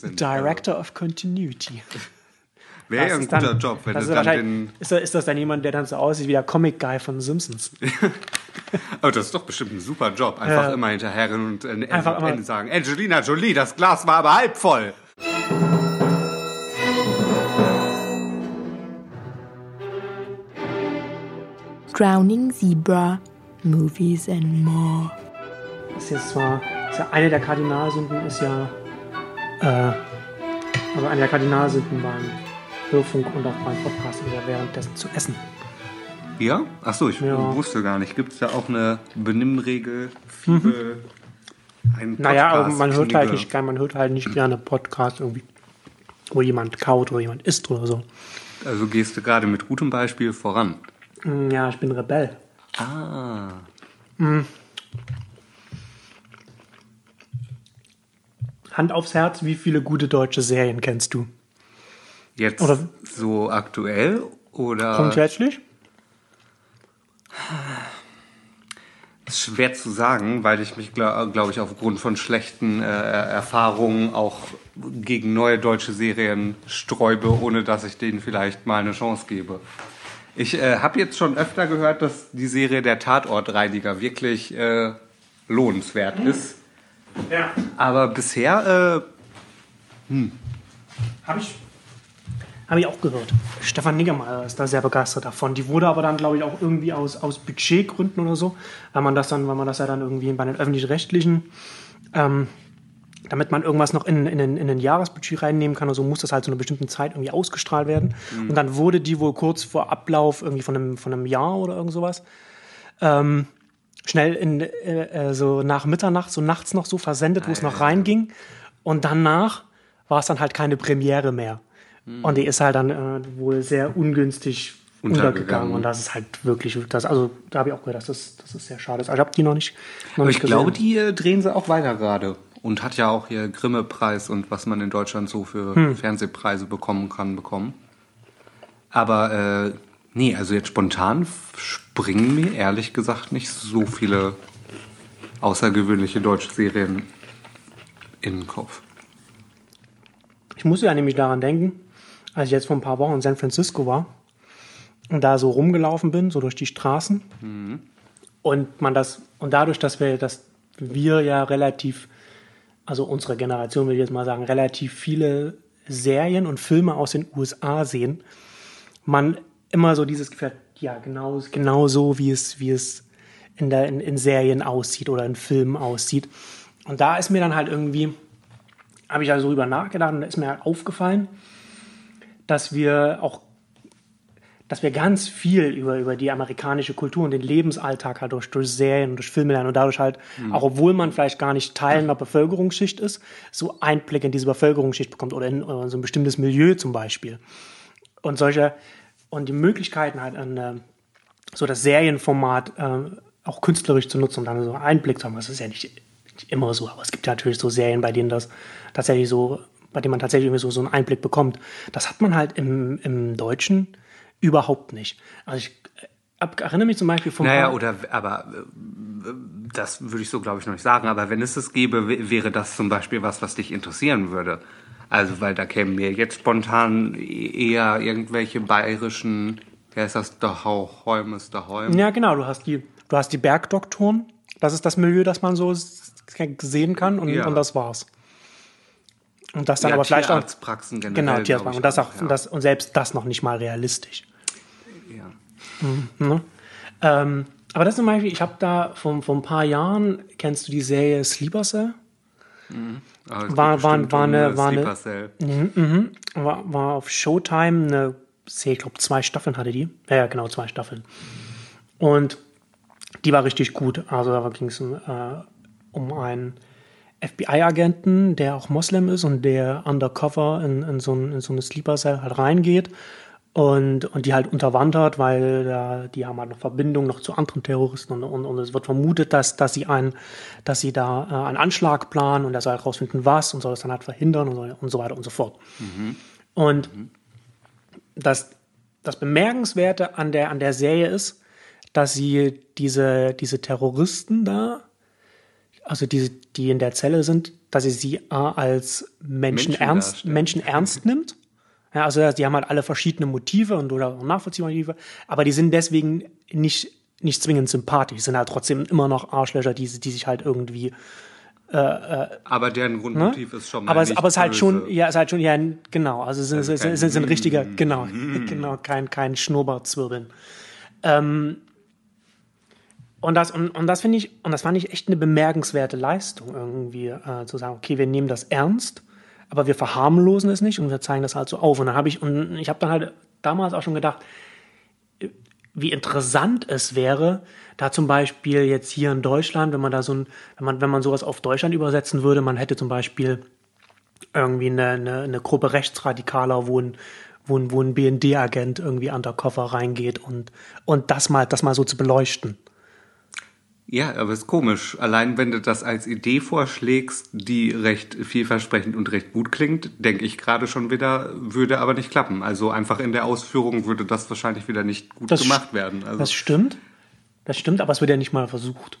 sind. Director of Continuity. Wäre ja ein ist guter dann- Job, wenn das du dann den. ist, das, ist das dann jemand, der dann so aussieht wie der Comic-Guy von Simpsons? Oh, das ist doch bestimmt ein super Job. Einfach Ja. immer hinterherren und äh, Einfach Ende sagen: Angelina Jolie, das Glas war aber halb voll. Drowning Zebra, Movies and More. Das ist jetzt zwar, ist ja eine der Kardinalsünden ist ja, äh, also eine der Kardinalsünden beim Hörfunk und auch beim Podcast ja währenddessen zu essen. Ja? Achso, ich Ja. wusste gar nicht. Gibt es da auch eine Benimmregel für einen Podcast? Mhm. Naja, aber man hört halt nicht, gern- man hört halt nicht gerne Podcast irgendwie, wo jemand kaut oder jemand isst oder so. Also gehst du gerade mit gutem Beispiel voran. Mm, Ja, ich bin Rebell. Ah. Hand aufs Herz, wie viele gute deutsche Serien kennst du? Jetzt Oder- so aktuell oder Grundsätzlich? ist schwer zu sagen, weil ich mich, glaube glaub ich, aufgrund von schlechten äh, Erfahrungen auch gegen neue deutsche Serien sträube, ohne dass ich denen vielleicht mal eine Chance gebe. Ich äh, habe jetzt schon öfter gehört, dass die Serie Der Tatortreiniger wirklich äh, lohnenswert ist. Ja. Aber bisher, äh, Habe ich, hab ich auch gehört. Stefan Niggemeier ist da sehr begeistert davon. Die wurde aber dann, glaube ich, auch irgendwie aus, aus Budgetgründen oder so, weil man das dann, weil man das ja dann irgendwie bei den öffentlich-rechtlichen, ähm, damit man irgendwas noch in, in, den- in den Jahresbudget reinnehmen kann oder so, muss das halt zu einer bestimmten Zeit irgendwie ausgestrahlt werden. Und dann wurde die wohl kurz vor Ablauf irgendwie von einem, von einem Jahr oder irgend sowas ähm, schnell in, äh, äh, so nach Mitternacht, so nachts noch so versendet, wo es noch reinging. Und danach war es dann halt keine Premiere mehr. Und die ist halt dann äh, wohl sehr ungünstig Untergegangen. Und das ist halt wirklich, das, also da habe ich auch gehört, dass das, das ist sehr schade. ist. Also ich habe die noch nicht, noch aber nicht ich glaube, gesehen. die äh, drehen sie auch weiter gerade. Und hat ja auch ihr Grimme-Preis und was man in Deutschland so für Hm. Fernsehpreise bekommen kann, bekommen. Aber äh, nee, also jetzt spontan springen mir ehrlich gesagt nicht so viele außergewöhnliche deutsche Serien in den Kopf. Ich musste ja nämlich daran denken, als ich jetzt vor ein paar Wochen in San Francisco war und da so rumgelaufen bin, so durch die Straßen. Und man das, und dadurch, dass wir, dass wir ja relativ, also unsere Generation will ich jetzt mal sagen, relativ viele Serien und Filme aus den USA sehen, man immer so dieses Gefühl ja, genau, genau so, wie es, wie es in, der, in, in Serien aussieht oder in Filmen aussieht. Und da ist mir dann halt irgendwie, habe ich also drüber nachgedacht und da ist mir halt aufgefallen, dass wir auch, dass wir ganz viel über, über die amerikanische Kultur und den Lebensalltag halt durch, durch Serien und durch Filme lernen und dadurch halt, auch obwohl man vielleicht gar nicht Teil einer Bevölkerungsschicht ist, so Einblick in diese Bevölkerungsschicht bekommt oder in, oder in so ein bestimmtes Milieu zum Beispiel. Und solche, und die Möglichkeiten halt an äh, so das Serienformat äh, auch künstlerisch zu nutzen und dann so einen Einblick zu haben. Das ist ja nicht, nicht immer so, aber es gibt ja natürlich so Serien, bei denen das tatsächlich so, bei denen man tatsächlich irgendwie so, so einen Einblick bekommt. Das hat man halt im, im Deutschen überhaupt nicht. Also ich äh, ab, erinnere mich zum Beispiel vom Naja, oder, aber äh, das würde ich so, glaube ich, noch nicht sagen. Aber wenn es es gäbe, wäre das zum Beispiel was, was dich interessieren würde. Also, weil da kämen mir jetzt spontan eher irgendwelche bayerischen, wer ist das, Dachau-Holmes, Daheim? Ja, genau. Du hast die, du hast die Bergdoktoren. Das ist das Milieu, das man so sehen kann und, Ja. und das war's. Und das dann Ja, aber vielleicht auch. Generell, Genau, Tierarztpraxen. Und das auch, und, das, und selbst das noch nicht mal realistisch. Ja. Ähm, aber das zum Beispiel, ich habe da vor, vor ein paar Jahren, kennst du die Serie Sleeper Cell? Es War- war- war um, eine- war eine- Sleeper Cell. War, war auf Showtime eine Serie, ich glaube zwei Staffeln hatte die. Ja, ja, genau, zwei Staffeln. Und die war richtig gut. Also da ging es äh, um einen FBI-Agenten, der auch Moslem ist und der undercover in, in, so, ein, in so eine Sleeper Cell halt reingeht und, und die halt unterwandert, weil da, die haben halt noch Verbindungen noch zu anderen Terroristen und, und, und es wird vermutet, dass, dass sie ein, dass sie da äh, einen Anschlag planen und er soll halt rausfinden, was und soll das dann halt verhindern und so, und so weiter und so fort. Und das, das Bemerkenswerte an der, an der Serie ist, dass sie diese, diese Terroristen da, also diese, die in der Zelle sind, dass sie sie A, als Menschen, Menschen ernst, darstellen. Menschen ernst nimmt. Ja, also die haben halt alle verschiedene Motive und oder auch nachvollziehbare Motive, aber die sind deswegen nicht, nicht zwingend sympathisch, sind halt trotzdem immer noch Arschlöcher, die, die sich halt irgendwie Aber deren Grundmotiv ist schon mal aber es, aber es ist halt schon, ja, es ist halt schon, ja, genau, also es Also sind, kein es sind, sind richtiger, Mm. genau, genau, kein, kein Schnurrbartzwirbeln. Ähm, und das, und, und das finde ich, und das fand ich echt eine bemerkenswerte Leistung irgendwie, äh, zu sagen, okay, wir nehmen das ernst, aber wir verharmlosen es nicht und wir zeigen das halt so auf. Und dann habe ich, und ich habe dann halt damals auch schon gedacht, wie interessant es wäre, da zum Beispiel jetzt hier in Deutschland, wenn man da so ein, wenn man, wenn man sowas auf Deutschland übersetzen würde, man hätte zum Beispiel irgendwie eine, eine, eine Gruppe Rechtsradikaler, wo ein, wo ein, wo ein BND-Agent irgendwie undercover reingeht und, und das mal, das mal so zu beleuchten. Ja, aber ist komisch. Allein wenn du das als Idee vorschlägst, die recht vielversprechend und recht gut klingt, denke ich gerade schon wieder, würde aber nicht klappen. Also einfach in der Ausführung würde das wahrscheinlich wieder nicht gut Das gemacht werden. Also, Das stimmt. Das stimmt, aber es wird ja nicht mal versucht.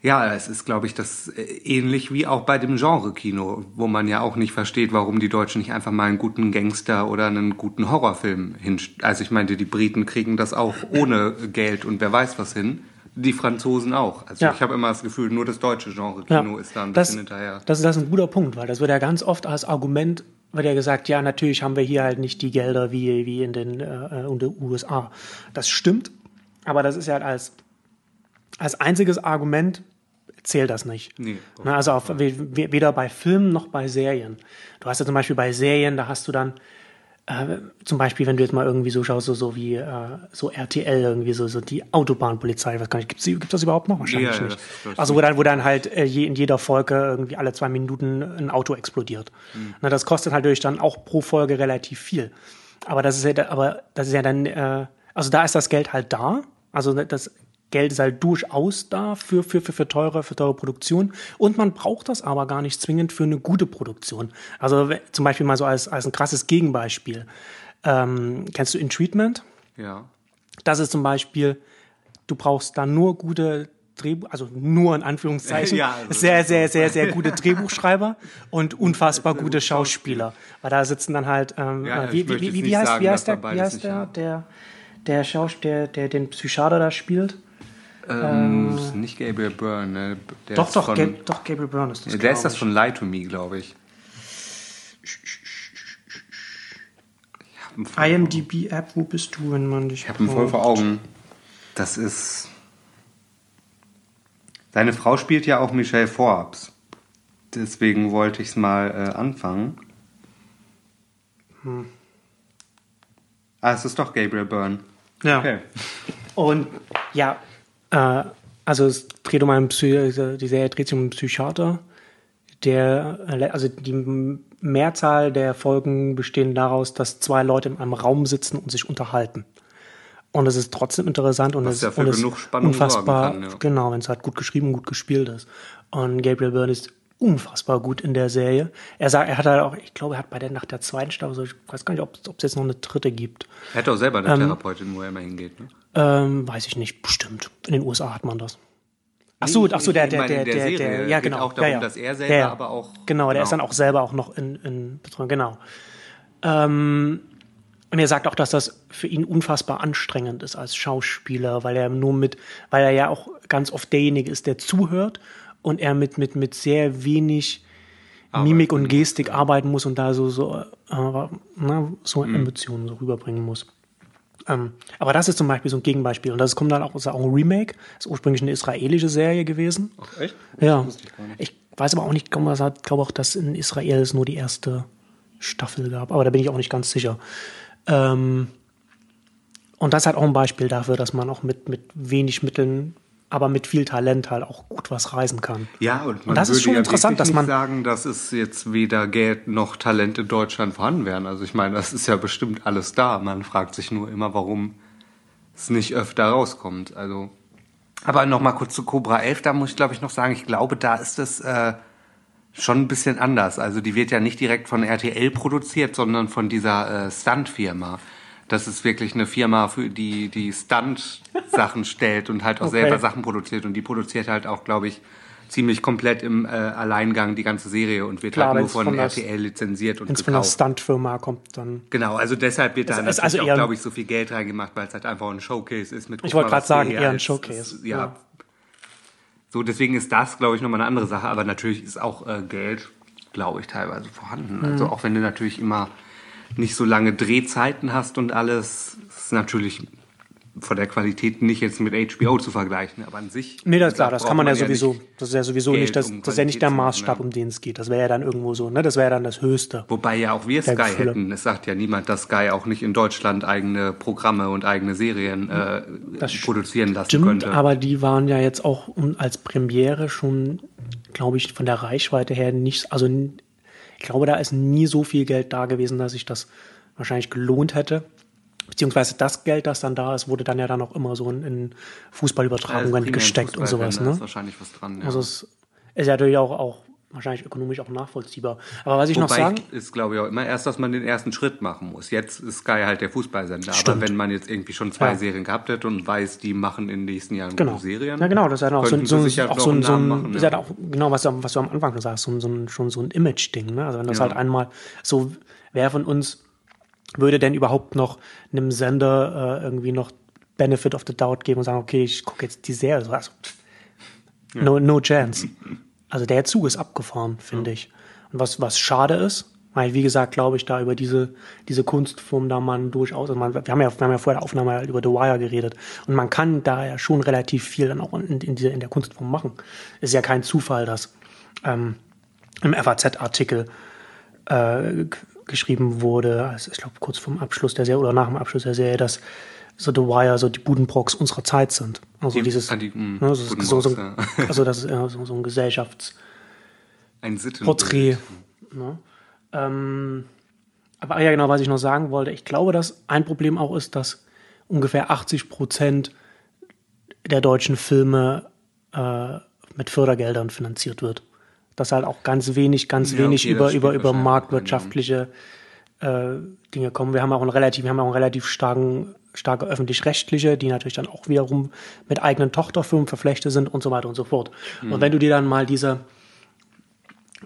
ja, es ist, glaube ich, das äh, ähnlich wie auch bei dem Genre-Kino, wo man ja auch nicht versteht, warum die Deutschen nicht einfach mal einen guten Gangster oder einen guten Horrorfilm hin. Also ich meinte, die Briten kriegen das auch ohne Geld und wer weiß was hin. Die Franzosen auch. Also Ja. ich habe immer das Gefühl, nur das deutsche Genre-Kino ist da ein das, bisschen hinterher. Das, das ist ein guter Punkt, weil das wird ja ganz oft als Argument wird ja gesagt, ja, natürlich haben wir hier halt nicht die Gelder wie, wie in den, äh, in den USA. Das stimmt, aber das ist ja halt als, als einziges Argument zählt das nicht. Nee, Na, also auf, we- we- weder bei Filmen noch bei Serien. Du hast ja zum Beispiel bei Serien, da hast du dann äh, zum Beispiel, wenn du jetzt mal irgendwie so schaust, so, so wie äh, so RTL irgendwie so, so die Autobahnpolizei, ich weiß gar nicht, gibt's, gibt's das überhaupt noch? Wahrscheinlich Ja, ja, nicht. das- das- also wo dann, wo dann halt äh, je, in jeder Folge irgendwie alle zwei Minuten ein Auto explodiert. Mhm. Na, das kostet halt natürlich dann auch pro Folge relativ viel. Aber das ist ja, aber das ist ja dann, äh, also da ist das Geld halt da. Also das Geld ist halt durchaus da für, für, für, für teure, für teure Produktion. Und man braucht das aber gar nicht zwingend für eine gute Produktion. Also zum Beispiel mal so als, als ein krasses Gegenbeispiel. Ähm, kennst du In Treatment? Ja. Das ist zum Beispiel, du brauchst da nur gute Drehbuch, also nur in Anführungszeichen, Ja, also sehr, sehr, sehr, sehr gute Drehbuchschreiber und unfassbar gute Schauspieler. Weil da sitzen dann halt, ähm, Ja, äh, wie, wie, wie, heißt, sagen, wie dass heißt der, wie heißt der, der, der Schauspieler, der, der den Psychiater da spielt? Ähm, ist nicht Gabriel Byrne, ne? Der Doch, doch, von, Gab, doch, Gabriel Byrne ist das. Der ist das ich. von Lie to Me, glaube ich. Habe IMDb-App, wo bist du, wenn man dich ich hab ihn voll vor Augen. Das ist. Seine Frau spielt ja auch Michelle Forbes. Deswegen wollte ich es mal äh, anfangen. Hm. Ah, es ist doch Gabriel Byrne. Ja. Okay. Und ja, äh, also es dreht um einen Psy die Serie dreht sich um einen Psychiater, der, äh, also die Mehrzahl der Folgen bestehen daraus, dass zwei Leute in einem Raum sitzen und sich unterhalten. Und es ist trotzdem interessant und Was es ja und es unfassbar, kann, ja. genau, wenn es halt gut geschrieben und gut gespielt ist. Und Gabriel Byrne ist unfassbar gut in der Serie. Er sagt, er hat halt auch, ich glaube, er hat bei der nach der zweiten Staffel, so, ich weiß gar nicht, ob es jetzt noch eine dritte gibt. Er hat auch selber Ähm, eine Therapeutin, wo er immer hingeht. Ne? Ähm, weiß ich nicht, bestimmt. In den USA hat man das. Ach so, ach so, der, der, der, der der, ja, geht genau. auch darum, ja, ja. dass er selber aber auch- Genau, der ist genau. dann auch selber auch noch in, in Betreuung, genau. Ähm, und er sagt auch, dass das für ihn unfassbar anstrengend ist als Schauspieler, weil er nur mit, weil er ja auch ganz oft derjenige ist, der zuhört und er mit, mit, mit sehr wenig Mimik und Gestik arbeiten muss und da so, so, äh, na, so Mhm. Emotionen so rüberbringen muss. Ähm, aber das ist zum Beispiel so ein Gegenbeispiel. Und das kommt dann auch, ist auch ein Remake. Das ist ursprünglich eine israelische Serie gewesen. Echt? Ja. ich. Ich weiß aber auch nicht, ich glaube auch, dass in Israel es nur die erste Staffel gab. Aber da bin ich auch nicht ganz sicher. Ähm, und das ist halt auch ein Beispiel dafür, dass man auch mit, mit wenig Mitteln, aber mit viel Talent halt auch gut was reisen kann. Ja, und man das ist würde schon ja interessant, dass nicht man- sagen, dass es jetzt weder Geld noch Talent in Deutschland vorhanden wären. Also ich meine, das ist ja bestimmt alles da. Man fragt sich nur immer, warum es nicht öfter rauskommt. Also, aber noch mal kurz zu Cobra 11, da muss ich glaube ich noch sagen, ich glaube, da ist es äh, schon ein bisschen anders. Also die wird ja nicht direkt von RTL produziert, sondern von dieser äh, Stunt-Firma. Das ist wirklich eine Firma, für die die Stunt-Sachen stellt und halt auch Okay. selber Sachen produziert. Und die produziert halt auch, glaube ich, ziemlich komplett im äh, Alleingang die ganze Serie und wird Klar, halt nur wenn's von, von das- RTL lizenziert und Wenn es von einer gekauft. Stuntfirma kommt, dann. Genau, also deshalb wird da natürlich also auch, glaube ich, so viel Geld reingemacht, weil es halt einfach ein Showcase ist. Mit, Ich wollte gerade sagen, eher ein Showcase, Ist, ja. ja. So, deswegen ist das, glaube ich, nochmal eine andere Sache. Aber natürlich ist auch äh, Geld, glaube ich, teilweise vorhanden. Mhm. Also auch wenn du natürlich immer nicht so lange Drehzeiten hast und alles, ist natürlich von der Qualität nicht jetzt mit HBO zu vergleichen, aber an sich. Nee, das ist klar, das kann man ja braucht sowieso, nicht- das ist ja sowieso Geld, nicht, das, um das ist ja nicht der Maßstab, machen, um den es geht. Das wäre ja dann irgendwo so, ne? Das wäre ja dann das Höchste. Wobei ja auch wir Sky Gefühle. hätten. Es sagt ja niemand, dass Sky auch nicht in Deutschland eigene Programme und eigene Serien äh, Das produzieren lassen Stimmt, könnte. aber die waren ja jetzt auch als Premiere schon, glaube ich, von der Reichweite her nicht, also ich glaube, da ist nie so viel Geld da gewesen, dass sich das wahrscheinlich gelohnt hätte. Beziehungsweise das Geld, das dann da ist, wurde dann ja dann auch immer so in, Fußballübertragungen im gesteckt und Fußball, sowas. wenn, Da ist Ne? wahrscheinlich was dran. Ja. Also es ist ja natürlich auch, auch wahrscheinlich ökonomisch auch nachvollziehbar. Aber was ich noch Wobei sagen, ist, glaube ich, auch immer erst, dass man den ersten Schritt machen muss. Jetzt ist Sky halt der Fußballsender. Aber Stimmt. wenn man jetzt irgendwie schon zwei Ja. Serien gehabt hätte und weiß, die machen in den nächsten Jahren Genau. Serien. Ja, genau, das ist auch so, so, auch noch so, ein, so ein, machen, ja. auch genau, was du, was du am Anfang schon sagst, so, so ein, schon so ein Image-Ding. Ne? Also wenn das Ja. halt einmal so, wer von uns würde denn überhaupt noch einem Sender äh, irgendwie noch Benefit of the Doubt geben und sagen, okay, ich gucke jetzt die Serie. So, Also, no, no chance. Also der Zug ist abgefahren, finde ich. Und was, was schade ist, weil, wie gesagt, glaube ich, da über diese, diese Kunstform da man durchaus, also man, wir, haben ja, wir haben ja vor der Aufnahme halt über The Wire geredet und man kann da ja schon relativ viel dann auch in, in, dieser, in der Kunstform machen. Ist ja kein Zufall, dass ähm, im FAZ-Artikel äh, geschrieben wurde, also ich glaube kurz vorm Abschluss der Serie oder nach dem Abschluss der Serie, dass so The Wire so die Budenbrocks unserer Zeit sind. Also Die- dieses, ah, die, mm, ne, so, so, so, also das ist ja so, so ein Gesellschafts Ein Sitten. Porträt. Ne? Ähm, aber ja, genau, was ich noch sagen wollte, ich glaube, dass ein Problem auch ist, dass ungefähr 80 Prozent der deutschen Filme äh, mit Fördergeldern finanziert wird. Dass halt auch ganz wenig, ganz Ja, wenig okay, über, über, über marktwirtschaftliche äh, Dinge kommen. Wir haben auch einen relativ, wir haben auch einen relativ starken, starke öffentlich-rechtliche, die natürlich dann auch wiederum mit eigenen Tochterfirmen verflechtet sind und so weiter und so fort. Mhm. Und wenn du dir dann mal diese,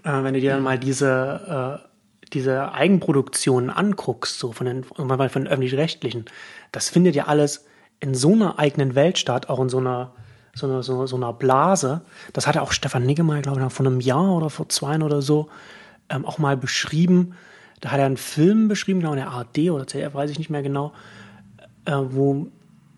äh, wenn du dir dann mal diese, äh, diese Eigenproduktionen anguckst, so von den, von den öffentlich-rechtlichen, das findet ja alles in so einer eigenen Welt statt, auch in so einer, so einer, so, so einer Blase. Das hatte auch Stefan Niggemeier, glaube ich, vor einem Jahr oder vor zwei oder so ähm, auch mal beschrieben. Da hat er einen Film beschrieben, genau in der ARD oder ZDF, weiß ich nicht mehr genau, äh, wo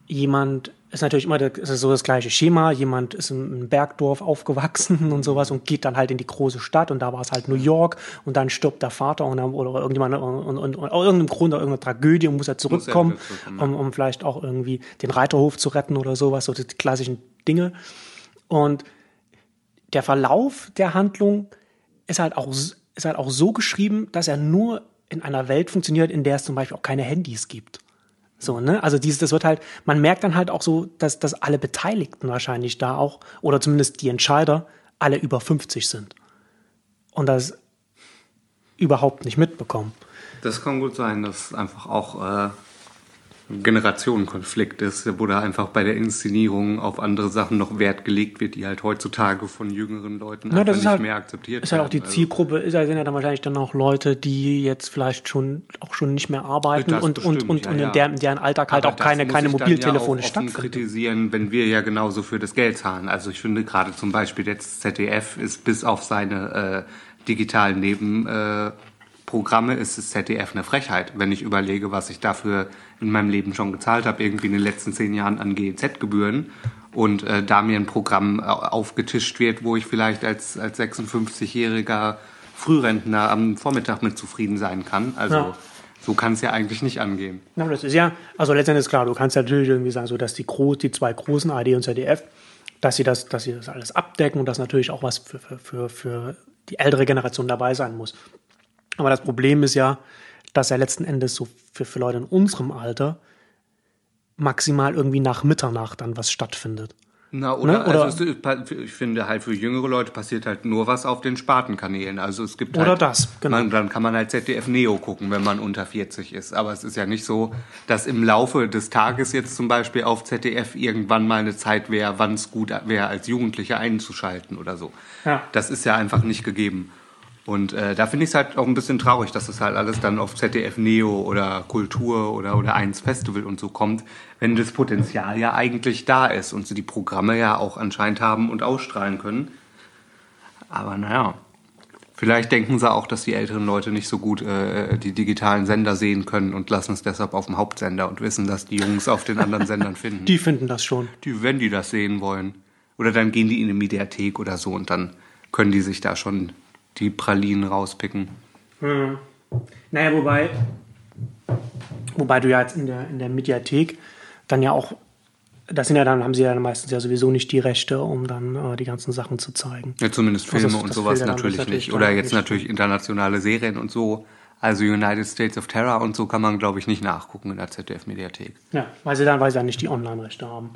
jemand ist natürlich immer das, ist so das gleiche Schema. Jemand ist im, Bergdorf aufgewachsen und sowas und geht dann halt in die große Stadt und da war es halt New York und dann stirbt der Vater und dann, oder irgendjemand und, und, und, aus irgendeinem Grund oder irgendeine Tragödie und muss er zurückkommen, wieder zurückkommen, um, um vielleicht auch irgendwie den Reiterhof zu retten oder sowas, so die klassischen Dinge. Und der Verlauf der Handlung ist halt auch, ist halt auch so geschrieben, dass er nur in einer Welt funktioniert, in der es zum Beispiel auch keine Handys gibt. So, ne? Also dieses, das wird halt, man merkt dann halt auch so, dass, dass alle Beteiligten wahrscheinlich da auch, oder zumindest die Entscheider, alle über 50 sind. Und das überhaupt nicht mitbekommen. Das kann gut sein, dass einfach auch äh, Generationenkonflikt ist, wo da einfach bei der Inszenierung auf andere Sachen noch Wert gelegt wird, die halt heutzutage von jüngeren Leuten Ja, einfach nicht halt- mehr akzeptiert Ist halt auch die werden. Also, Zielgruppe, ist sind ja dann wahrscheinlich dann auch Leute, die jetzt vielleicht schon auch schon nicht mehr arbeiten Das und, und, bestimmt, und, ja, und ja. in, der, in deren Alltag halt auch keine, keine Mobiltelefone ja stattfinden. kritisieren, wenn wir ja genauso für das Geld zahlen. Also ich finde gerade zum Beispiel jetzt ZDF ist bis auf seine äh, digitalen Nebenprogramme äh, Programme ist das ZDF eine Frechheit, wenn ich überlege, was ich dafür in meinem Leben schon gezahlt habe, irgendwie in den letzten zehn Jahren an GEZ-Gebühren und äh, da mir ein Programm äh, aufgetischt wird, wo ich vielleicht als, als 56-jähriger Frührentner am Vormittag mit zufrieden sein kann. Also Ja. so kann es ja eigentlich nicht angehen. Na, das ist ja, also letztendlich ist klar, du kannst natürlich irgendwie sagen, so dass die, Gro die zwei großen ARD und ZDF, dass sie das, dass sie das alles abdecken und dass natürlich auch was für, für, für die ältere Generation dabei sein muss. Aber das Problem ist ja, dass ja letzten Endes so für, für Leute in unserem Alter maximal irgendwie nach Mitternacht dann was stattfindet. Na, oder, Ne? Oder- also es ich finde halt für jüngere Leute passiert halt nur was auf den Spartenkanälen. Also es gibt Oder halt, das, genau. Man, dann kann man halt ZDF Neo gucken, wenn man unter 40 ist. Aber es ist ja nicht so, dass im Laufe des Tages jetzt zum Beispiel auf ZDF irgendwann mal eine Zeit wäre, wann es gut wäre, als Jugendlicher einzuschalten oder so. Ja. Das ist ja einfach nicht gegeben. Und äh, da finde ich es halt auch ein bisschen traurig, dass das halt alles dann auf ZDF Neo oder Kultur oder, oder 1 Festival und so kommt, wenn das Potenzial ja eigentlich da ist und sie die Programme ja auch anscheinend haben und ausstrahlen können. Aber naja, vielleicht denken sie auch, dass die älteren Leute nicht so gut äh, die digitalen Sender sehen können und lassen es deshalb auf dem Hauptsender und wissen, dass die Jungs auf den anderen Sendern finden. Die finden das schon. Die, wenn die das sehen wollen. Oder dann gehen die in eine Mediathek oder so und dann können die sich da schon die Pralinen rauspicken. Naja, wobei, wobei du ja jetzt in der, in der Mediathek dann ja auch, das sind ja dann, haben sie ja meistens ja sowieso nicht die Rechte, um dann äh, die ganzen Sachen zu zeigen. Ja, zumindest Also Filme das- und das sowas natürlich natürlich nicht. Oder jetzt nicht. natürlich internationale Serien und so. Also United States of Terror und so kann man, glaube ich, nicht nachgucken in der ZDF-Mediathek. Ja, weil sie dann, weil sie dann nicht die Online-Rechte haben.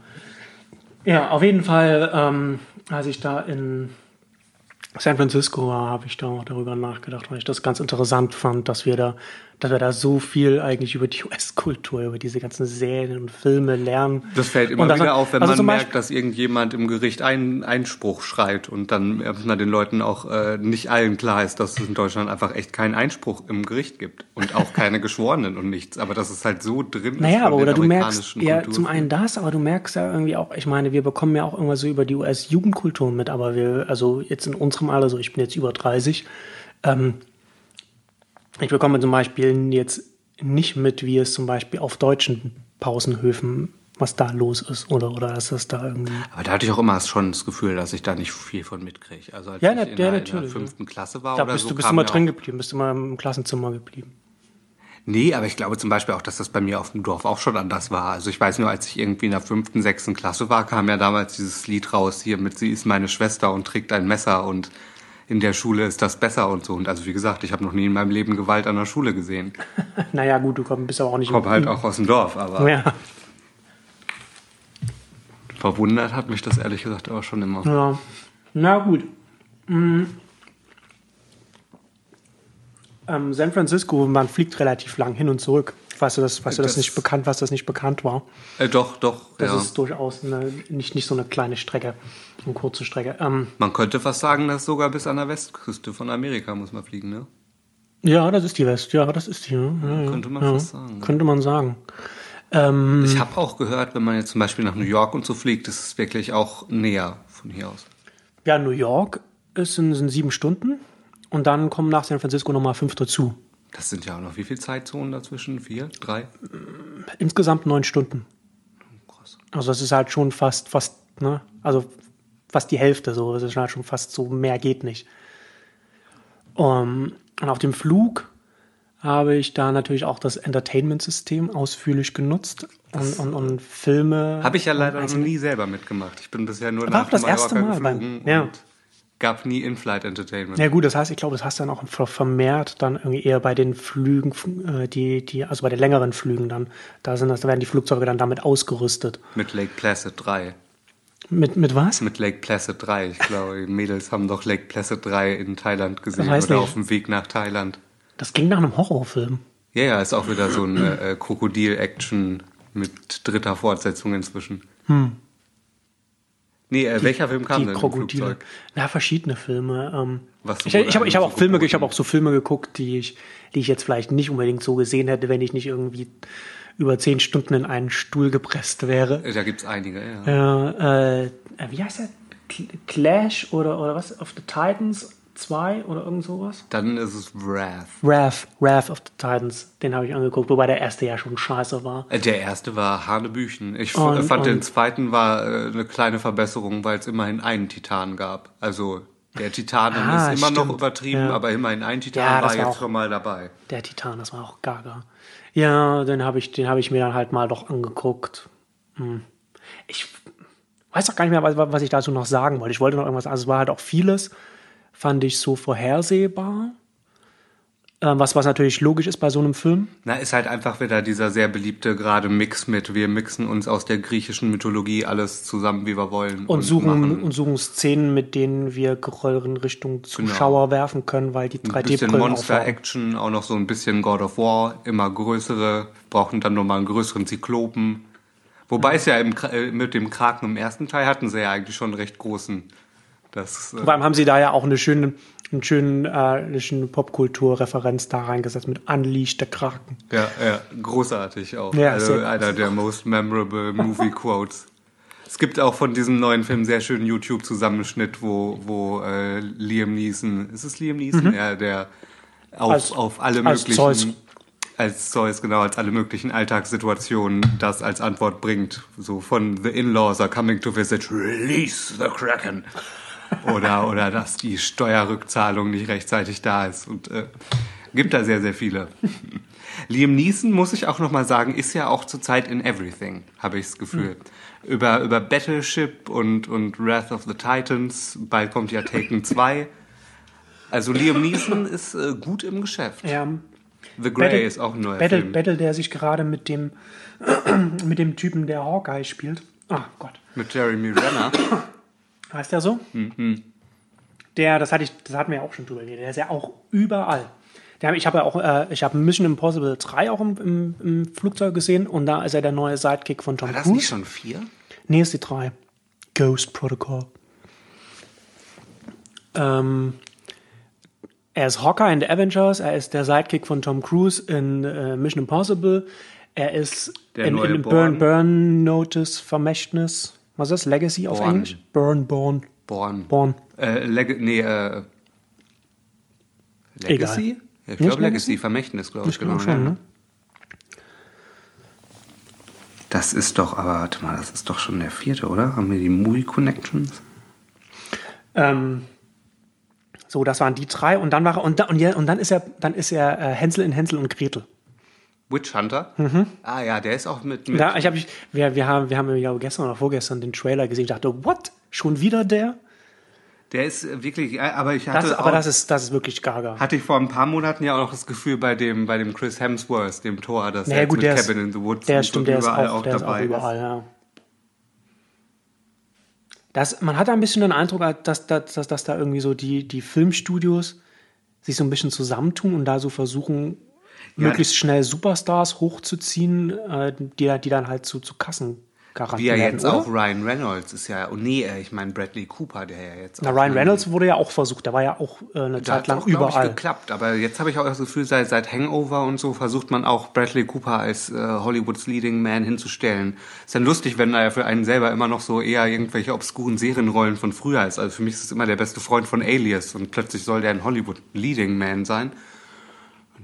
Ja, auf jeden Fall, ähm, als ich da in San Francisco habe ich da auch darüber nachgedacht, weil ich das ganz interessant fand, dass wir da, dass wir da so viel eigentlich über die US-Kultur, über diese ganzen Serien und Filme lernen. Das fällt immer wieder auf, wenn also man merkt, dass irgendjemand im Gericht einen Einspruch schreit und dann man den Leuten auch äh, nicht allen klar ist, dass es in Deutschland einfach echt keinen Einspruch im Gericht gibt und auch keine Geschworenen und nichts. Aber das ist halt so drin. Naja, aber oder du merkst ja Kulturen. zum einen das, aber du merkst ja irgendwie auch, ich meine, wir bekommen ja auch irgendwas so über die US-Jugendkultur mit, aber wir, also jetzt in unserem Alter, so ich bin jetzt über 30, ähm, ich bekomme zum Beispiel jetzt nicht mit, wie es zum Beispiel auf deutschen Pausenhöfen, was da los ist, oder, oder ist das da irgendwie. Aber da hatte ich auch immer schon das Gefühl, dass ich da nicht viel von mitkriege. Also als Ja, ich na- in, ja, der, in der natürlich, fünften Klasse war Da oder bist so, du bist immer ja drin geblieben, bist immer im Klassenzimmer geblieben. Nee, aber ich glaube zum Beispiel auch, dass das bei mir auf dem Dorf auch schon anders war. Also ich weiß nur, als ich irgendwie in der fünften, sechsten Klasse war, kam ja damals dieses Lied raus hier mit Sie ist meine Schwester und trägt ein Messer und in der Schule ist das besser und so. Und also wie gesagt, ich habe noch nie in meinem Leben Gewalt an der Schule gesehen. Naja, gut, du komm- bist aber auch nicht Ich komme halt auch aus dem Dorf, aber Ja, verwundert hat mich das ehrlich gesagt auch schon immer. ja. Na gut. Mhm. Ähm, San Francisco, man fliegt relativ lang hin und zurück. Weißt du das, weißt du das, Das- nicht bekannt, was das nicht bekannt war? Äh, doch, doch, Das ja. ist durchaus eine, nicht, nicht so eine kleine Strecke, eine kurze Strecke. Ähm, Man könnte fast sagen, dass sogar bis an der Westküste von Amerika muss man fliegen, ne? ja, das ist die West, ja, das ist die. Ja, ja. Könnte man fast sagen. Könnte man sagen. Ähm, Ich habe auch gehört, wenn man jetzt zum Beispiel nach New York und so fliegt, ist es wirklich auch näher von hier aus. ja, New York ist, sind, sind sieben Stunden und dann kommen nach San Francisco nochmal fünf dazu. Das sind ja auch noch wie viele Zeitzonen dazwischen? Vier? Drei? Insgesamt neun Stunden. Krass. Also das ist halt schon fast, fast, ne? Also fast die Hälfte so. Das ist halt schon fast so, mehr geht nicht. Um, und auf dem Flug habe ich da natürlich auch das Entertainment-System ausführlich genutzt und, und, und Filme. Habe ich ja leider noch nie selber mitgemacht. Ich bin bisher nur War nach auch das erste Mal beim- ja. Gab nie In-Flight Entertainment. Ja gut, das heißt, ich glaube, das hast du dann auch ver- vermehrt dann irgendwie eher bei den Flügen, äh, die, die, also bei den längeren Flügen dann. Da sind das, da werden die Flugzeuge dann damit ausgerüstet. Mit Lake Placid 3. Mit, mit was? Mit Lake Placid 3. Ich glaube, die Mädels haben doch Lake Placid 3 in Thailand gesehen weiß oder nicht. auf dem Weg nach Thailand. Das ging nach einem Horrorfilm. Ja, ja, ist auch wieder so eine äh, Krokodil-Action mit dritter Fortsetzung inzwischen. Nee, äh, welcher Film kam die denn Krokodile. Ja, verschiedene Filme. Ähm, Was ich ich habe ich hab auch so Filme, ich geboten? habe auch so Filme geguckt, die ich, die ich jetzt vielleicht nicht unbedingt so gesehen hätte, wenn ich nicht irgendwie über zehn Stunden in einen Stuhl gepresst wäre. Äh, Da gibt's einige, ja. Ja, äh, wie heißt der? Cl- Clash oder, oder was? Of the Titans 2 oder irgend sowas? Dann ist es Wrath. Wrath, Wrath of the Titans, den habe ich angeguckt, wobei der erste ja schon scheiße war. Äh, Der erste war Hanebüchen. Ich Und- fand den und- zweiten war äh, eine kleine Verbesserung, weil es immerhin einen Titan gab. Also der Titan Ah, ist immer noch stimmt. übertrieben, Ja. aber immerhin ein Titan Ja, war war jetzt schon mal dabei. Der Titan, das war auch gaga. Ja, den habe ich, den habe ich mir dann halt mal doch angeguckt. Hm. Ich weiß auch gar nicht mehr, was, was ich dazu noch sagen wollte. Ich wollte noch irgendwas, also es war halt auch vieles, fand ich so vorhersehbar. Äh, was, was natürlich logisch ist bei so einem Film. Na, ist halt einfach wieder dieser sehr beliebte gerade Mix mit, wir mixen uns aus der griechischen Mythologie alles zusammen, wie wir wollen. Und, suchen, machen und suchen Szenen, mit denen wir Geröll in Richtung Zuschauer werfen können, weil die Genau. ein bisschen 3D-Brillen. Monster-Action, auch noch so ein bisschen God of War, immer größere, brauchen dann nochmal einen größeren Zyklopen. Wobei es ja im, äh, mit dem Kraken im ersten Teil hatten sie ja eigentlich schon einen recht großen. Das, äh, Vor allem haben sie da ja auch eine schöne, einen schönen, äh, eine schöne Popkultur-Referenz da reingesetzt mit Unleashed der Kraken. ja, ja, großartig auch. Ja, also einer der most memorable Movie Quotes. Es gibt auch von diesem neuen Film sehr schönen YouTube-Zusammenschnitt, wo, wo äh, Liam Neeson, ist es Liam Neeson? Ja, der auf, Mhm. Als- auf alle als möglichen Zeus. als Zeus, genau, als alle möglichen Alltagssituationen das als Antwort bringt. So von The In-Laws are coming to visit, release the Kraken. Oder, oder dass die Steuerrückzahlung nicht rechtzeitig da ist. Und äh, gibt da sehr, sehr viele. Liam Neeson, muss ich auch nochmal sagen, ist ja auch zurzeit in Everything, habe ich das Gefühl. Über, über Battleship und, und Wrath of the Titans, bald kommt ja Taken 2. Also Liam Neeson ist äh, gut im Geschäft. Ja, The Grey Battle- ist auch ein neuer Battle, Film. Battle, der sich gerade mit dem, mit dem Typen, der Hawkeye spielt. Ah Gott. Mit Jeremy Renner. Heißt der so? Mhm. Der, das hatte ich, das hatten wir ja auch schon drüber geredet. Der ist ja auch überall. Der, ich habe ja auch, äh, ich habe Mission Impossible 3 auch im, im, im Flugzeug gesehen und da ist er der neue Sidekick von Tom War das Cruise. nicht schon vier? Nee, ist die 3. Ghost Protocol. Ähm, er ist Hawkeye in The Avengers, er ist der Sidekick von Tom Cruise in äh, Mission Impossible, er ist Der in, in. Burn, Burn Notice Vermächtnis. Was ist das? Legacy auf. Englisch? Burn, Born, Born. Born. Äh, Leg nee, äh, Legacy? Egal. Ich glaube Legacy, Legacy? Vermächtnis, glaube ich, glaube genau. schon, ja. ne? Das ist doch, aber warte mal, das ist doch schon der vierte, oder? Haben wir die Movie Connections? Ähm, so, das waren die drei und dann war er, und, da, und, ja, und dann ist er, dann ist er äh, Hänsel in Hänsel und Gretel. Witch Hunter? Ah ja, der ist auch mit. mit Mhm. Da, ich hab, ich, wir, wir haben, wir haben ja gestern oder vorgestern den Trailer gesehen. Ich dachte, what? Schon wieder der? der ist äh, wirklich, äh, aber ich hatte Das, aber auch, das ist, das ist wirklich gaga. hatte ich vor ein paar Monaten ja auch noch das Gefühl bei dem, bei dem Chris Hemsworth, dem Tor, dass Naja, er gut, mit der ist, Cabin in the Woods der stimmt, der ist überall auch, der ist auch dabei überall, ja. Das, man hat ein bisschen den Eindruck, dass, dass, dass, dass da irgendwie so die, die Filmstudios sich so ein bisschen zusammentun und da so versuchen, Ja. möglichst schnell Superstars hochzuziehen, äh, die, die dann halt zu, zu Kassen garantiert Wie ja jetzt oder? auch Ryan Reynolds ist ja, oh nee, äh, ich meine Bradley Cooper, der ja jetzt Na, Ryan Reynolds wurde ja auch versucht, der war ja auch äh, eine Da Zeit lang auch, überall. Ich, geklappt. Aber jetzt habe ich auch das Gefühl, seit, seit Hangover und so versucht man auch Bradley Cooper als äh, Hollywoods Leading Man hinzustellen. Ist dann lustig, wenn er ja für einen selber immer noch so eher irgendwelche obskuren Serienrollen von früher ist. Also für mich ist es immer der beste Freund von Alias und plötzlich soll der ein Hollywood Leading Man sein.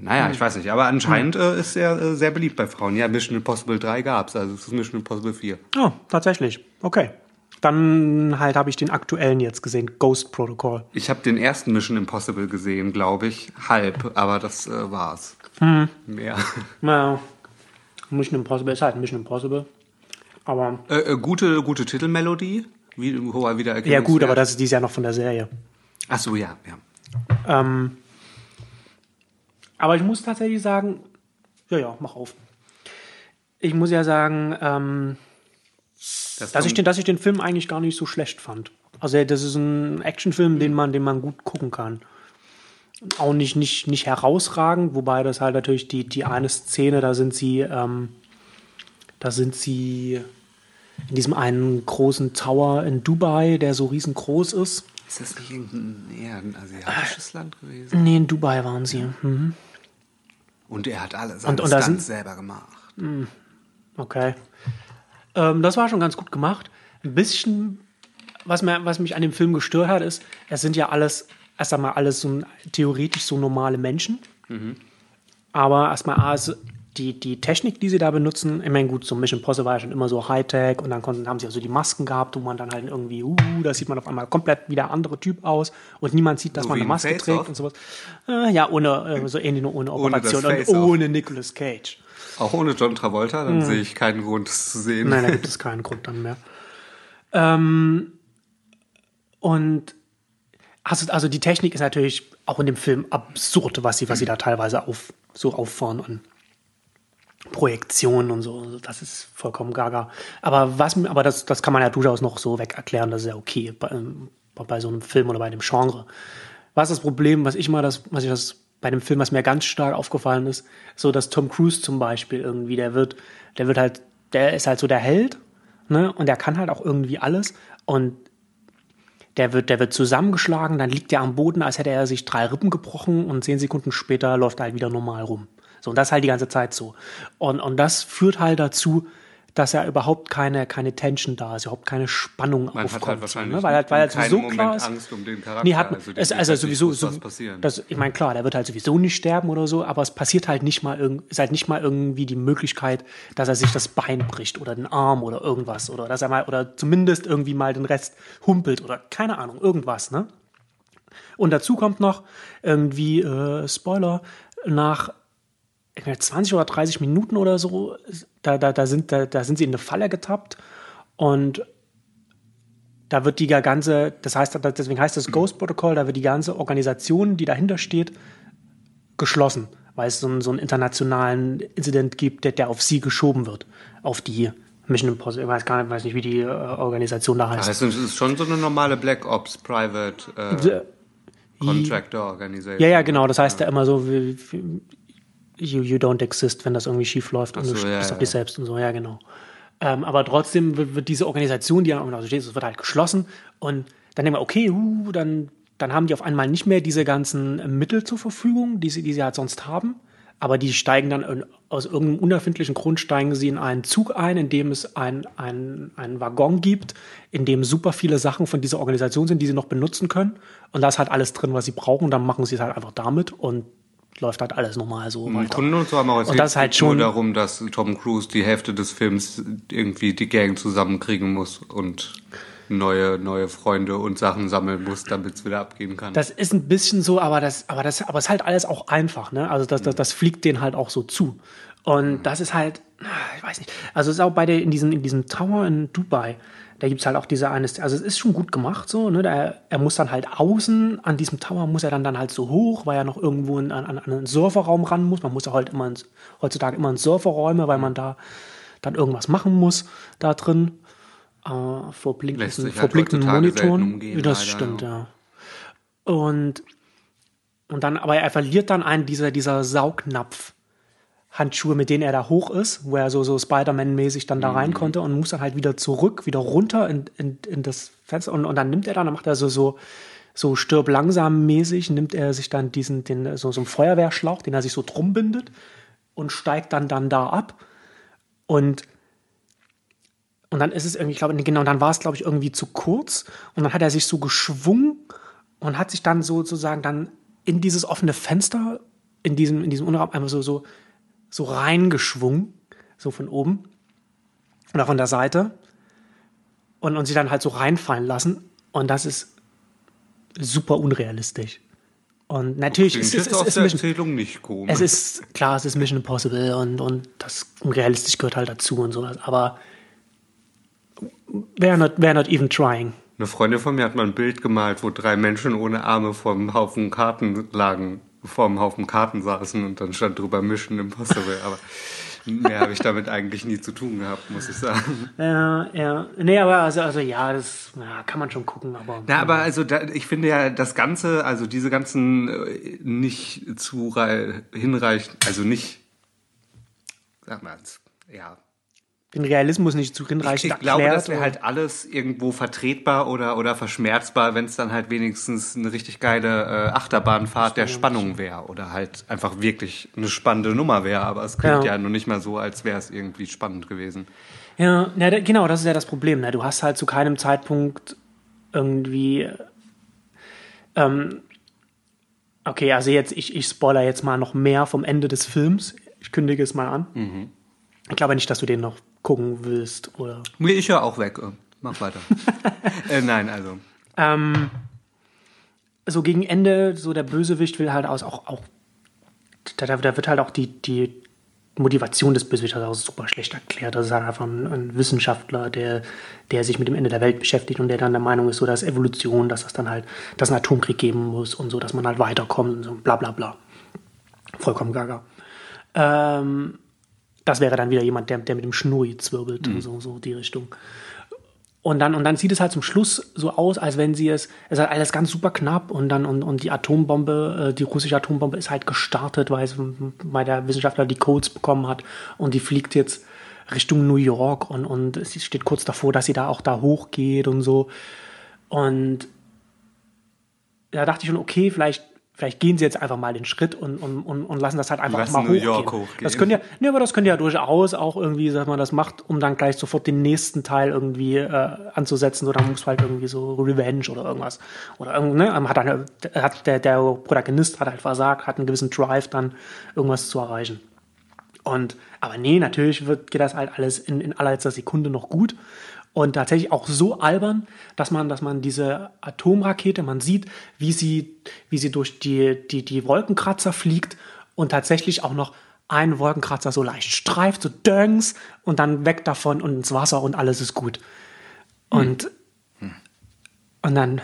Naja, ich weiß nicht, aber anscheinend äh, ist er äh, sehr beliebt bei Frauen. Ja, Mission Impossible 3 gab's, also es ist Mission Impossible 4. Oh, tatsächlich. Okay. Dann halt habe ich den aktuellen jetzt gesehen, Ghost Protocol. Ich habe den ersten Mission Impossible gesehen, glaube ich, halb, aber das äh, war's. Hm. Mehr. Naja, Mission Impossible ist halt Mission Impossible. Aber Äh, äh, gute, gute Titelmelodie. Wie, hoher Wiedererkennungswert. ja gut, aber das ist dieses Jahr noch von der Serie. Ach so, ja, ja. Ähm, aber ich muss tatsächlich sagen, ja, ja, mach auf. Ich muss ja sagen, ähm, Das dass, ich den, dass ich den Film eigentlich gar nicht so schlecht fand. Also das ist ein Actionfilm, den man, den man gut gucken kann. Auch nicht, nicht, nicht herausragend, wobei das halt natürlich die, die eine Szene, da sind sie, ähm, da sind sie in diesem einen großen Tower in Dubai, der so riesengroß ist. ist das nicht irgendein eher ein asiatisches Land gewesen? Nee, in Dubai waren sie. Hm. Und er hat alles, Und- und da Stunts sind- selber gemacht. Okay. Ähm, das war schon ganz gut gemacht. Ein bisschen, was, mir, was mich an dem Film gestört hat, ist, es sind ja alles, erst einmal alles so theoretisch so normale Menschen. Aber erstmal A, ist die, die Technik, die sie da benutzen, ich meine, gut, so Mission Impossible war ja schon immer so Hightech und dann konnten, haben sie also die Masken gehabt, wo man dann halt irgendwie, uh, da sieht man auf einmal komplett wieder andere Typ aus und niemand sieht, dass So man eine in Maske trägt Off? und sowas. Äh, ja, ohne, äh, so ähnlich nur ohne Ohne das Operation und Face Off. ohne Nicolas Cage. Auch ohne John Travolta, dann sehe ich keinen Grund, es zu sehen. Nein, da gibt es keinen Grund dann mehr. Ähm, und also, also die Technik ist natürlich auch in dem Film absurd, was sie, was sie da teilweise auf, so auffahren an Projektionen und so. Das ist vollkommen gaga. Aber was, aber das, das kann man ja durchaus noch so weg erklären, das ist ja okay bei, ähm, bei so einem Film oder bei einem Genre. Was ist das Problem, was ich mal das, was ich das bei dem Film, was mir ganz stark aufgefallen ist, so dass Tom Cruise zum Beispiel irgendwie, der wird, der wird halt, der ist halt so der Held, ne, und der kann halt auch irgendwie alles und der wird, der wird zusammengeschlagen, dann liegt er am Boden, als hätte er sich drei Rippen gebrochen und zehn Sekunden später läuft er halt wieder normal rum. So, und das halt die ganze Zeit so. Und, und das führt halt dazu, dass ja überhaupt keine, keine Tension da ist, überhaupt keine Spannung Man aufkommt. hat halt so, wahrscheinlich ne? Weil halt, weil halt in keinem so Moment klar ist. Angst um den Charakter. Nee, hat, Also es, also halt sowieso, so, das, ich meine, klar, der wird halt sowieso nicht sterben oder so, aber es passiert halt nicht mal irgend, ist halt nicht mal irgendwie die Möglichkeit, dass er sich das Bein bricht oder den Arm oder irgendwas oder dass er mal, oder zumindest irgendwie mal den Rest humpelt oder keine Ahnung, irgendwas, ne? Und dazu kommt noch irgendwie, äh, Spoiler, nach 20 oder 30 Minuten oder so, da, da, da, sind, da, da sind sie in eine Falle getappt und da wird die ganze, das heißt, deswegen heißt das Ghost Protocol, da wird die ganze Organisation, die dahinter steht, geschlossen, weil es so einen, so einen internationalen Incident gibt, der, der auf sie geschoben wird, auf die Mission Impossible, ich weiß gar nicht, weiß nicht wie die äh, Organisation da heißt. Das ist, ist schon so eine normale Black Ops Private äh, Contractor Organisation. Ja, ja, genau. Das heißt ja, immer so, wie, wie, you, you don't exist, wenn das irgendwie schief läuft und so, du ja, bist ja, auf dich selbst und so. Ja, genau. Ähm, aber trotzdem wird, wird diese Organisation, die dann also steht, es wird halt geschlossen und dann denken wir, okay, uh, dann, dann haben die auf einmal nicht mehr diese ganzen Mittel zur Verfügung, die sie, die sie halt sonst haben. Aber die steigen dann in, aus irgendeinem unerfindlichen Grund steigen sie in einen Zug ein, in dem es ein, ein, einen Waggon gibt, in dem super viele Sachen von dieser Organisation sind, die sie noch benutzen können. Und da ist halt alles drin, was sie brauchen. Und dann machen sie es halt einfach damit und läuft halt alles normal so Im weiter. Grunde und so haben auch Und das ist halt es geht nur schon- darum, dass Tom Cruise die Hälfte des Films irgendwie die Gang zusammenkriegen muss und neue, neue Freunde und Sachen sammeln muss, damit es wieder abgehen kann. Das ist ein bisschen so, aber das, aber das, aber es ist halt alles auch einfach, ne? Also das, das, das fliegt denen halt auch so zu. Und das ist halt, ich weiß nicht. Also es ist auch bei der, in diesem, in diesem Tower in Dubai, da gibt's halt auch diese eine, also es ist schon gut gemacht so, ne? Da, er muss dann halt außen an diesem Tower muss er dann, dann halt so hoch, weil er noch irgendwo in, an, an einen Surferraum ran muss. Man muss ja halt immer ins, heutzutage immer in Surferräume, weil man da dann irgendwas machen muss da drin. Äh, vor blinkenden, vor halt blinkenden Monitoren. umgehen, das leider, stimmt, ja. ja. Und, und dann, aber er verliert dann einen dieser, dieser Saugnapf. Handschuhe, mit denen er da hoch ist, wo er so, so Spider-Man-mäßig dann da Mhm. rein konnte und muss dann halt wieder zurück, wieder runter in, in, in das Fenster und, und dann nimmt er dann, dann macht er so, so, so stirb langsam mäßig, nimmt er sich dann diesen, den, so, so einen Feuerwehrschlauch, den er sich so drum bindet und steigt dann, dann da ab und und dann ist es irgendwie, ich glaube, genau, und dann war es, glaube ich, irgendwie zu kurz. Und dann hat er sich so geschwungen und hat sich dann sozusagen dann in dieses offene Fenster, in diesem, in diesem Innenraum einfach so, so, so reingeschwungen, so von oben oder von der Seite. Und, und sich dann halt so reinfallen lassen. Und das ist super unrealistisch. Und natürlich ist es aus ist, der Mission, Erzählung nicht komisch. es ist klar, es ist Mission Impossible und, und das unrealistisch gehört halt dazu und sowas. Aber they're not, they're not even trying. Eine Freundin von mir hat mal ein Bild gemalt, wo drei Menschen ohne Arme vor einem Haufen Karten lagen, vor einem Haufen Karten saßen und dann stand drüber Mission Impossible. Aber mehr habe ich damit eigentlich nie zu tun gehabt, muss ich sagen. Ja, ja. Nee, aber also, also ja, das ja, kann man schon gucken, aber. Na, aber also da, ich finde ja das Ganze, also diese ganzen äh, nicht zu rei- hinreichend, also nicht, sag mal, ja. Den Realismus nicht zu hinreichend Ich glaube, erklärt das wäre halt alles irgendwo vertretbar oder, oder verschmerzbar, wenn es dann halt wenigstens eine richtig geile äh, Achterbahnfahrt der Spannung wäre oder halt einfach wirklich eine spannende Nummer wäre. Aber es klingt Ja. ja, nur nicht mal so, als wäre es irgendwie spannend gewesen. Ja, da- genau, das ist ja das Problem. Ne? Du hast halt zu keinem Zeitpunkt irgendwie. Ähm, okay, also jetzt, ich, ich spoiler jetzt mal noch mehr vom Ende des Films. Ich kündige es mal an. Mhm. Ich glaube nicht, dass du den noch gucken willst, oder? Ich höre auch weg. Äh, Mach weiter. äh, nein, also. Ähm, so gegen Ende, so der Bösewicht will halt aus, auch, auch da, da wird halt auch die, die, Motivation des Bösewichts auch super schlecht erklärt. Das ist halt einfach ein, ein, Wissenschaftler, der, der sich mit dem Ende der Welt beschäftigt und der dann der Meinung ist, so dass Evolution, dass es dann halt, dass einen Atomkrieg geben muss und so, dass man halt weiterkommt und so, bla bla bla. Vollkommen gaga. Ähm, das wäre dann wieder jemand, der, der mit dem Schnurri zwirbelt, mhm. so, so die Richtung. Und dann, und dann sieht es halt zum Schluss so aus, als wenn sie es, es ist halt alles ganz super knapp und dann, und, und die Atombombe, äh, die russische Atombombe ist halt gestartet, weil, es, weil der Wissenschaftler die Codes bekommen hat und die fliegt jetzt Richtung New York und, und es steht kurz davor, dass sie da auch da hochgeht und so. Und da dachte ich schon, okay, vielleicht vielleicht gehen sie jetzt einfach mal den Schritt und, und, und, und lassen das halt einfach mal hochgehen. hochgehen. Das könnte ja, ne, aber das könnte ja durchaus auch irgendwie, sag mal, das macht, um dann gleich sofort den nächsten Teil irgendwie äh, anzusetzen oder muss halt irgendwie so Revenge oder irgendwas oder irgendwie, ne, hat dann hat der der Protagonist hat halt versagt, hat einen gewissen Drive dann irgendwas zu erreichen. Und aber nee, natürlich wird geht das halt alles in, in allerletzter Sekunde noch gut und tatsächlich auch so albern, dass man, dass man diese Atomrakete, man sieht, wie sie, wie sie durch die, die, die Wolkenkratzer fliegt und tatsächlich auch noch ein Wolkenkratzer so leicht streift, so döngs und dann weg davon und ins Wasser und alles ist gut. Und, hm. und dann,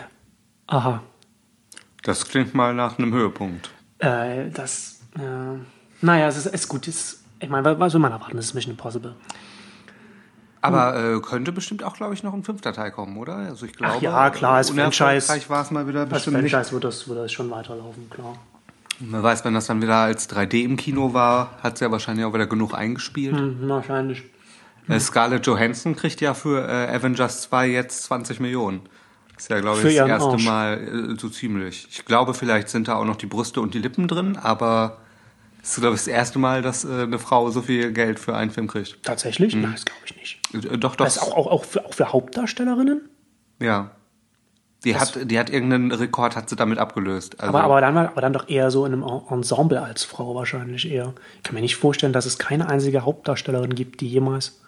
aha. Das klingt mal nach einem Höhepunkt. Äh, das, äh, naja, es ist, ist gut. Es, ich meine, was will man erwarten? Das ist Mission Impossible. Aber äh, könnte bestimmt auch, glaube ich, noch ein fünfter Teil kommen, oder? Also ich glaube, Ach ja, klar, als Franchise, war es mal wieder bestimmt als Franchise. Wird, das, wird das schon weiterlaufen, klar. Man weiß, wenn das dann wieder als 3D im Kino war, hat es ja wahrscheinlich auch wieder genug eingespielt. Hm, wahrscheinlich. Äh, Scarlett Johansson kriegt ja für äh, Avengers 2 jetzt 20 Millionen. Das ist ja, glaube ich, das erste Arsch. Mal äh, so ziemlich. Ich glaube, vielleicht sind da auch noch die Brüste und die Lippen drin, aber das ist, glaube ich, das erste Mal, dass äh, eine Frau so viel Geld für einen Film kriegt. Tatsächlich? Mhm. Nein, das glaube ich nicht. Äh, doch, doch. Das auch, auch, auch, für, auch für Hauptdarstellerinnen? Ja. Die hat, die hat irgendeinen Rekord, hat sie damit abgelöst. Also aber, aber, dann, aber dann doch eher so in einem Ensemble als Frau wahrscheinlich eher. Ich kann mir nicht vorstellen, dass es keine einzige Hauptdarstellerin gibt, die jemals,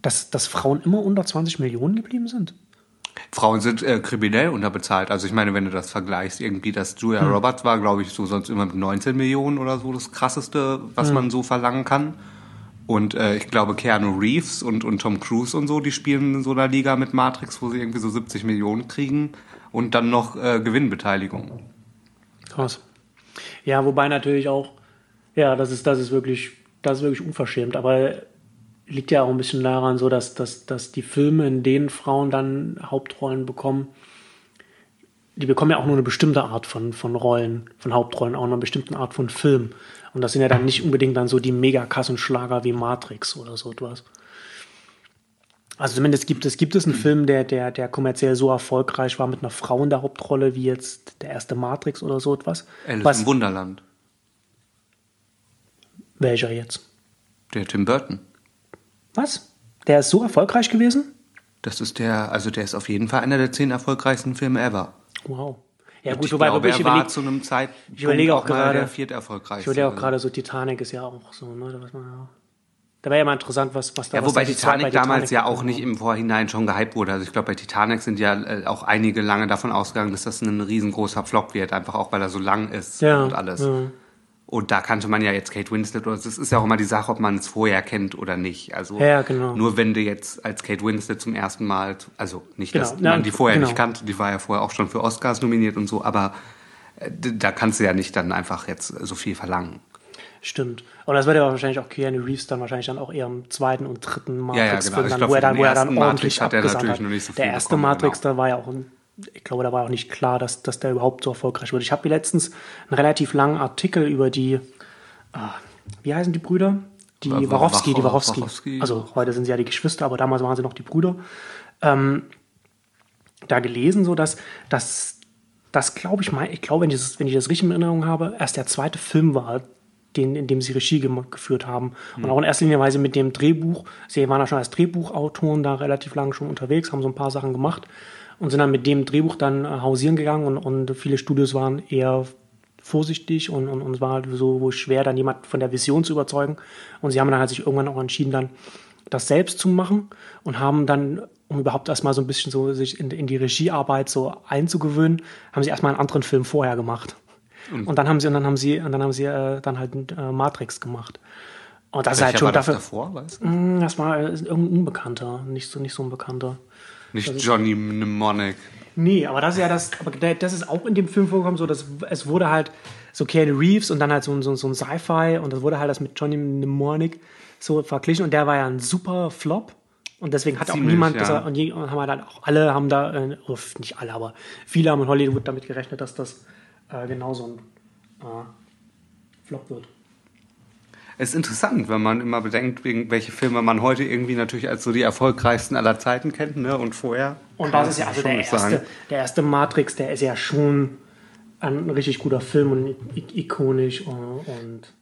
dass, dass Frauen immer unter 20 Millionen geblieben sind. Frauen sind äh, kriminell unterbezahlt. Also ich meine, wenn du das vergleichst, irgendwie, dass Julia hm. Roberts war, glaube ich, so sonst immer mit 19 Millionen oder so das krasseste, was hm. man so verlangen kann. Und äh, ich glaube, Keanu Reeves und, und Tom Cruise und so, die spielen in so einer Liga mit Matrix, wo sie irgendwie so 70 Millionen kriegen und dann noch äh, Gewinnbeteiligung. Krass. Ja, wobei natürlich auch, ja, das ist, das ist wirklich, das ist wirklich unverschämt. Aber liegt ja auch ein bisschen daran, so dass, dass, dass die Filme, in denen Frauen dann Hauptrollen bekommen, die bekommen ja auch nur eine bestimmte Art von, von Rollen, von Hauptrollen, auch eine bestimmte Art von Film. Und das sind ja dann nicht unbedingt dann so die Megakassenschlager wie Matrix oder so etwas. Also zumindest gibt es, gibt es einen Film, der, der, der kommerziell so erfolgreich war mit einer Frau in der Hauptrolle wie jetzt der erste Matrix oder so etwas. Alice Was, im Wunderland. Welcher jetzt? Der Tim Burton. Was? Der ist so erfolgreich gewesen? Das ist der, also der ist auf jeden Fall einer der zehn erfolgreichsten Filme ever. Wow. Ja, gut, ich wobei, glaube, er war zu einem Zeitpunkt ich überlege auch, auch gerade, der vierterfolgreichste. Ich überlege auch gerade so, Titanic ist ja auch so, ne, was man ja da wäre ja mal interessant, was, was da Ja, wobei was Titanic, Titanic damals ja auch nicht im Vorhinein schon gehypt wurde. Also ich glaube, bei Titanic sind ja äh, auch einige lange davon ausgegangen, dass das ein riesengroßer Flop wird, einfach auch weil er so lang ist ja, und alles. Ja. Und da kannte man ja jetzt Kate Winslet, oder es ist ja auch immer die Sache, ob man es vorher kennt oder nicht. Also ja, genau. nur wenn du jetzt als Kate Winslet zum ersten Mal, also nicht, dass genau. man die vorher genau. nicht kannte, die war ja vorher auch schon für Oscars nominiert und so, aber äh, da kannst du ja nicht dann einfach jetzt so viel verlangen. Stimmt. Und das wird ja wahrscheinlich auch Keanu Reeves dann wahrscheinlich dann auch eher im zweiten und dritten Matrix-Film, ja, ja, genau. wo er dann, wo er dann ordentlich hat er natürlich hat. Noch nicht so viel Der erste bekommen, Matrix, genau. da war ja auch ein ich glaube, da war auch nicht klar, dass, dass der überhaupt so erfolgreich wird. Ich habe hier letztens einen relativ langen Artikel über die, ah, wie heißen die Brüder? Die War, Warowski, die Warowski. Warowski. Also heute sind sie ja die Geschwister, aber damals waren sie noch die Brüder. Ähm, da gelesen, so dass, dass das glaube ich mal, ich glaube, wenn, wenn ich das richtig in Erinnerung habe, erst der zweite Film war, den, in dem sie Regie geführt haben. Und hm. auch in erster Linie Weise mit dem Drehbuch. Sie waren ja schon als Drehbuchautoren da relativ lange schon unterwegs, haben so ein paar Sachen gemacht und sind dann mit dem Drehbuch dann äh, hausieren gegangen und, und viele Studios waren eher vorsichtig und, und, und es war halt so schwer, dann jemand von der Vision zu überzeugen. Und sie haben dann halt sich irgendwann auch entschieden, dann das selbst zu machen und haben dann, um überhaupt erstmal so ein bisschen so sich in, in die Regiearbeit so einzugewöhnen, haben sie erstmal einen anderen Film vorher gemacht. Und, und dann haben sie, und dann haben sie, und dann haben sie äh, dann halt äh, Matrix gemacht. Und das ist Welcher halt schon war das dafür. davor, weißt du? Mm, Das war äh, irgendein Unbekannter, nicht so, nicht so ein Bekannter. Nicht Johnny Mnemonic. Nee, aber das ist ja das, aber das ist auch in dem Film vorgekommen, so dass es wurde halt so Keanu Reeves und dann halt so, ein- so, so ein Sci-Fi und das wurde halt das mit Johnny Mnemonic so verglichen und der war ja ein super Flop und deswegen hat auch Ziemlich, niemand, ja. das, und, je, und haben halt auch alle haben da, äh, oder nicht alle, aber viele haben in Hollywood damit gerechnet, dass das äh, genauso ein äh, Flop wird. Es ist interessant, wenn man immer bedenkt, welche Filme man heute irgendwie natürlich als so die erfolgreichsten aller Zeiten kennt, ne? Und vorher. Und das ist ja also schon der erste, sagen. der erste Matrix, der ist ja schon ein richtig guter Film und ikonisch und,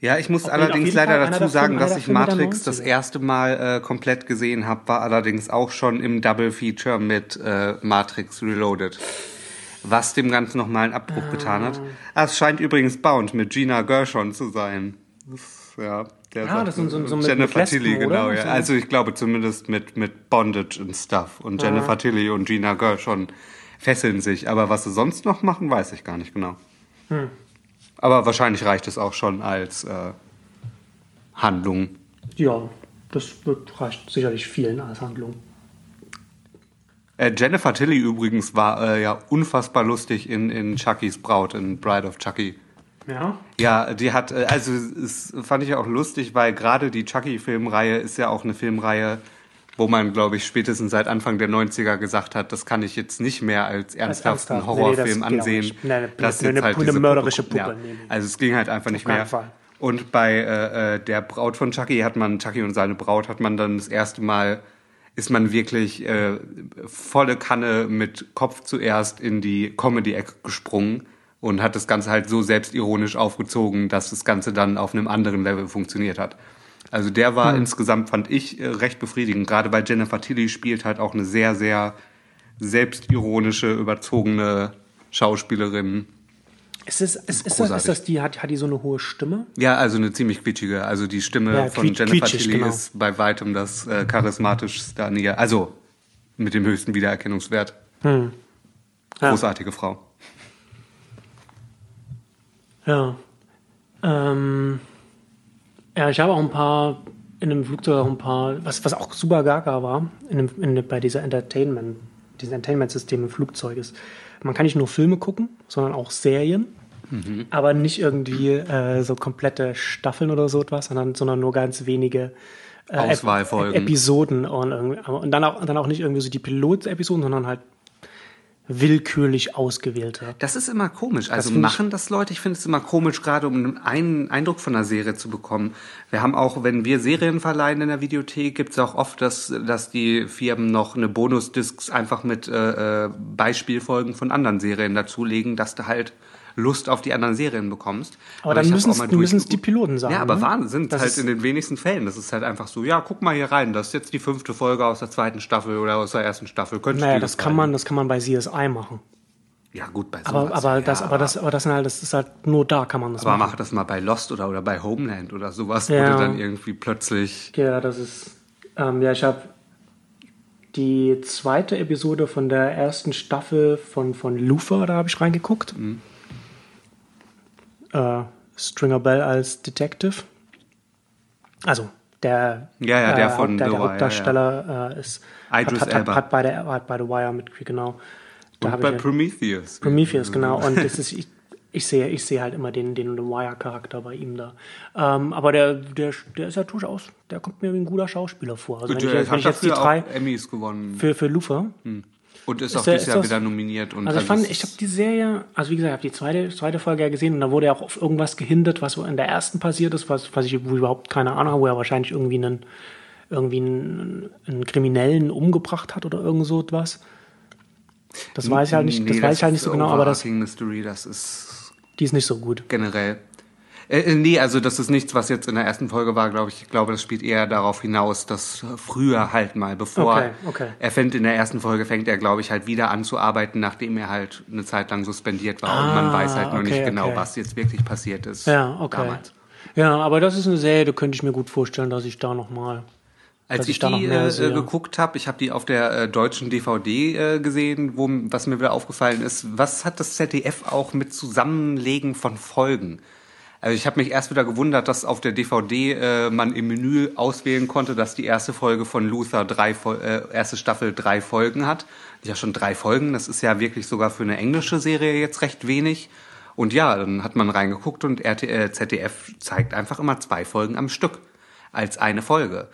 Ja, ich muss Auf allerdings leider dazu sagen, dass ich Matrix das 90er. erste Mal äh, komplett gesehen habe, war allerdings auch schon im Double Feature mit äh, Matrix Reloaded. Was dem Ganzen nochmal einen Abbruch getan hat. Ah, es scheint übrigens Bound mit Gina Gershon zu sein. Das, ja, der Ah, das ist so- so mit- Jennifer mit Lesben, Tilly, genau. oder? Ja. So- Also ich glaube zumindest mit, mit Bondage und Stuff. Und Jennifer Tilly und Gina Gershon fesseln sich. Aber was sie sonst noch machen, weiß ich gar nicht genau. Hm. Aber wahrscheinlich reicht es auch schon als äh, Handlung. ja, das wird, reicht sicherlich vielen als Handlung. Äh, Jennifer Tilly übrigens war äh, ja unfassbar lustig in, in Chuckys Braut, in Bride of Chucky. Ja, Ja, die hat, äh, also es fand ich auch lustig, weil gerade die Chucky-Filmreihe ist ja auch eine Filmreihe, wo man, glaube ich, spätestens seit Anfang der 90er gesagt hat, das kann ich jetzt nicht mehr als ernsthaften ernsthaft. Nee, nee, Horrorfilm das auch ansehen. Nee, eine- dass eine- halt eine mörderische Puppe- Puppe. Ja, Nee, nee. also es ging halt einfach nicht mehr. Fall. Und bei äh, äh, der Braut von Chucky hat man, Chucky und seine Braut hat man dann das erste Mal, ist man wirklich äh, volle Kanne mit Kopf zuerst in die Comedy-Ecke gesprungen und hat das Ganze halt so selbstironisch aufgezogen, dass das Ganze dann auf einem anderen Level funktioniert hat. Also der war insgesamt, fand ich, äh, recht befriedigend. Gerade bei Jennifer Tilly spielt halt auch eine sehr, sehr selbstironische, überzogene Schauspielerin. ist, es, ist, ist, das, ist das die, hat, hat die so eine hohe Stimme? Ja, also eine ziemlich quietschige. Also die Stimme Ja, von Jennifer Tilly genau. ist bei weitem das äh, charismatischste an ihr. Also mit dem höchsten Wiedererkennungswert. Ja. Großartige Frau. Ja. Ähm, ja, ich habe auch ein paar in einem Flugzeug auch ein paar, was, was auch super gaga war, in dem, in, dem- bei dieser Entertainment, diesem Entertainment-System im Flugzeug ist. Man kann nicht nur Filme gucken, sondern auch Serien. Aber nicht irgendwie äh, so komplette Staffeln oder so etwas, sondern, sondern nur ganz wenige äh, Ep- Auswahlfolgen. Episoden und, und dann auch, dann auch nicht irgendwie so die Pilot-Episoden, sondern halt willkürlich ausgewählte. Das ist immer komisch. Also ich- machen das Leute? Ich finde es immer komisch, gerade um einen Eindruck von einer Serie zu bekommen. Wir haben auch, wenn wir Serien verleihen in der Videothek, gibt es auch oft, dass, dass die Firmen noch eine Bonusdiscs einfach mit äh, äh, Beispielfolgen von anderen Serien dazulegen, dass du halt Lust auf die anderen Serien bekommst. Aber dann mal müssen's die. Piloten sein, Ja, aber ne? Wahnsinn, sind Das halt in den wenigsten Fällen. Das ist halt einfach so, ja, guck mal hier rein, das ist jetzt die fünfte Folge aus der zweiten Staffel oder aus der ersten Staffel. Könntest Naja, das kann gefallen? man, das kann man bei CSI machen. Ja, gut, bei sowas. Aber, aber, das, ja, aber, das, aber das, halt, das ist halt nur da kann man das Aber machen. mach das mal bei Lost oder, oder bei Homeland oder sowas, Ja. wo du dann irgendwie plötzlich. Ja, das ist. Ähm, ja, ich habe die zweite Episode von der ersten Staffel von, von Luther, da habe ich reingeguckt. Mhm. Äh, Stringer Bell als Detective. Also, der, Ja, ja, der äh, von der, der Wire, Hauptdarsteller äh, ist. Idris hat, hat, hat, bei der, hat bei The Wire mitgespielt, genau. Da Und bei ich ja- Prometheus. Prometheus, genau. Und es ist, ich, ich sehe, ich sehe halt immer den, den The Wire-Charakter bei ihm da. Ähm, aber der, der, der ist ja durchaus, der kommt mir wie ein guter Schauspieler vor. Also Gut, wenn ich, wenn hat ich jetzt die drei auch Emmys gewonnen. für, für Lufa. Und ist, auch der- dieses ist Jahr das- wieder nominiert. Und Also ich fand, ich ist- habe die Serie, also wie gesagt, ich habe die zweite, zweite Folge ja gesehen und da wurde ja auch auf irgendwas gehindert, was in der ersten passiert ist, was, was ich überhaupt keine Ahnung habe, wo er wahrscheinlich irgendwie einen, irgendwie einen, einen Kriminellen umgebracht hat oder irgend so etwas. Das weiß ich halt nicht, das Nee, weiß ich halt nicht ist so genau, aber das, Mystery, das ist die ist nicht so gut. generell. Äh, äh, nee, also das ist nichts, was jetzt in der ersten Folge war, glaube ich. Ich glaube, das spielt eher darauf hinaus, dass früher halt mal, bevor Okay, okay. er fängt in der ersten Folge, fängt er, glaube ich, halt wieder an zu arbeiten, nachdem er halt eine Zeit lang suspendiert war. und man Ah, weiß halt noch okay, nicht genau, was jetzt wirklich passiert ist. Ja, okay. Damals. Ja, aber das ist eine Serie, da könnte ich mir gut vorstellen, dass ich da nochmal. Als ich, ich noch die äh, geguckt habe, ich habe die auf der äh, deutschen DVD äh, gesehen, wo was mir wieder aufgefallen ist, was hat das ZDF auch mit Zusammenlegen von Folgen? Also ich habe mich erst wieder gewundert, dass auf der DVD äh, man im Menü auswählen konnte, dass die erste Folge von Luther drei äh, erste Staffel drei Folgen hat. Ja, schon drei Folgen. Das ist ja wirklich sogar für eine englische Serie jetzt recht wenig. Und ja, dann hat man reingeguckt und RTL, ZDF zeigt einfach immer zwei Folgen am Stück als eine Folge.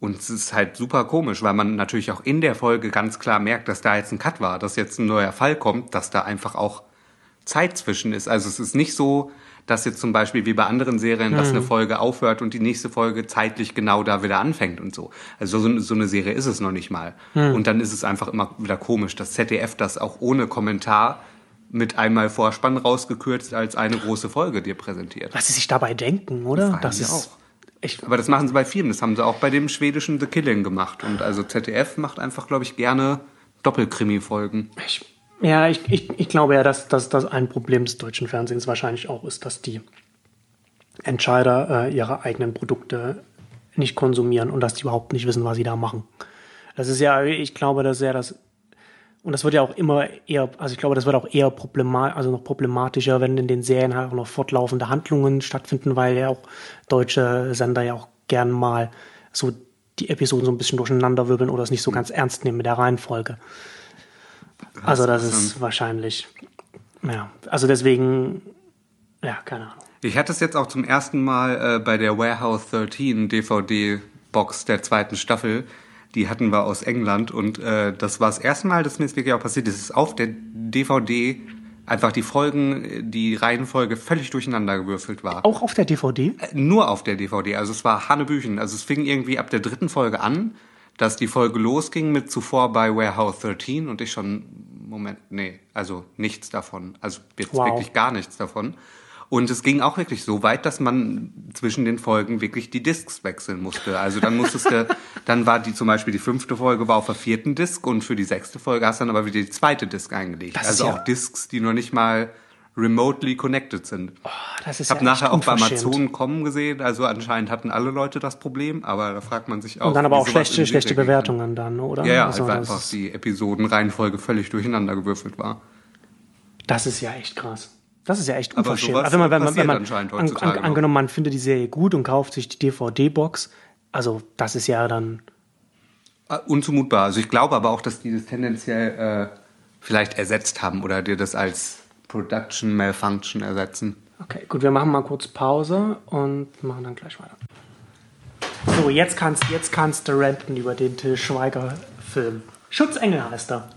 Und es ist halt super komisch, weil man natürlich auch in der Folge ganz klar merkt, dass da jetzt ein Cut war, dass jetzt ein neuer Fall kommt, dass da einfach auch Zeit zwischen ist. Also es ist nicht so, dass jetzt zum Beispiel wie bei anderen Serien, dass eine Folge aufhört und die nächste Folge zeitlich genau da wieder anfängt und so. Also so, so eine Serie ist es noch nicht mal. Und dann ist es einfach immer wieder komisch, dass ZDF das auch ohne Kommentar mit einmal Vorspann rausgekürzt als eine große Folge dir präsentiert. Was sie sich dabei denken, oder? Das wir ist auch. echt. Aber das machen sie bei Filmen. Das haben sie auch bei dem schwedischen The Killing gemacht. Und also ZDF macht einfach, glaube ich, gerne Doppelkrimi-Folgen. Ich, ja, ich, ich, ich glaube ja, dass, dass das ein Problem des deutschen Fernsehens wahrscheinlich auch ist, dass die Entscheider äh, ihre eigenen Produkte nicht konsumieren und dass die überhaupt nicht wissen, was sie da machen. Das ist ja, ich glaube, das ist ja das, und das wird ja auch immer eher, also ich glaube, das wird auch eher problematisch, also noch problematischer, wenn in den Serien halt auch noch fortlaufende Handlungen stattfinden, weil ja auch deutsche Sender ja auch gern mal so die Episoden so ein bisschen durcheinander wirbeln oder es nicht so ganz ernst nehmen mit der Reihenfolge. Also das ist wahrscheinlich, ja, also deswegen, ja, keine Ahnung. Ich hatte es jetzt auch zum ersten Mal äh, bei der Warehouse 13 DVD-Box der zweiten Staffel. Die hatten wir aus England und äh, das war das erste Mal, dass mir das wirklich auch passiert ist. Es ist auf der DVD einfach die Folgen, die Reihenfolge völlig durcheinander gewürfelt war. Auch auf der DVD? Nur auf der DVD. Also es war Hannebüchen. Also es fing irgendwie ab der dritten Folge an, dass die Folge losging mit zuvor bei Warehouse 13 und ich schon, Moment, nee, also nichts davon. Also jetzt Wow. wirklich gar nichts davon. Und es ging auch wirklich so weit, dass man zwischen den Folgen wirklich die Discs wechseln musste. Also dann musstest du, dann war die zum Beispiel die fünfte Folge war auf der vierten Disc und für die sechste Folge hast du dann aber wieder die zweite Disc eingelegt. Das also ja- auch Discs, die noch nicht mal remotely connected sind. Das ist Ich habe ja nachher auch bei. Amazon kommen gesehen, also anscheinend hatten alle Leute das Problem, aber da fragt man sich auch. Und dann aber auch schlechte, schlechte. Bewertungen dann, oder? Ja, ja, also, weil einfach die Episodenreihenfolge völlig durcheinander gewürfelt war. das ist ja echt krass. Das ist ja echt Aber unverschämt. sowas Also wenn man, wenn man, wenn man an, an, angenommen, man findet die Serie gut und kauft sich die DVD-Box, also das ist ja dann, Äh, Unzumutbar. Also ich glaube aber auch, dass die das tendenziell äh, vielleicht ersetzt haben oder dir das als Production Malfunction ersetzen. okay, gut, wir machen mal kurz Pause und machen dann gleich weiter. So, jetzt kannst, jetzt kannst du ranten über den Till Schweiger-Film. Schutzengel heißt er.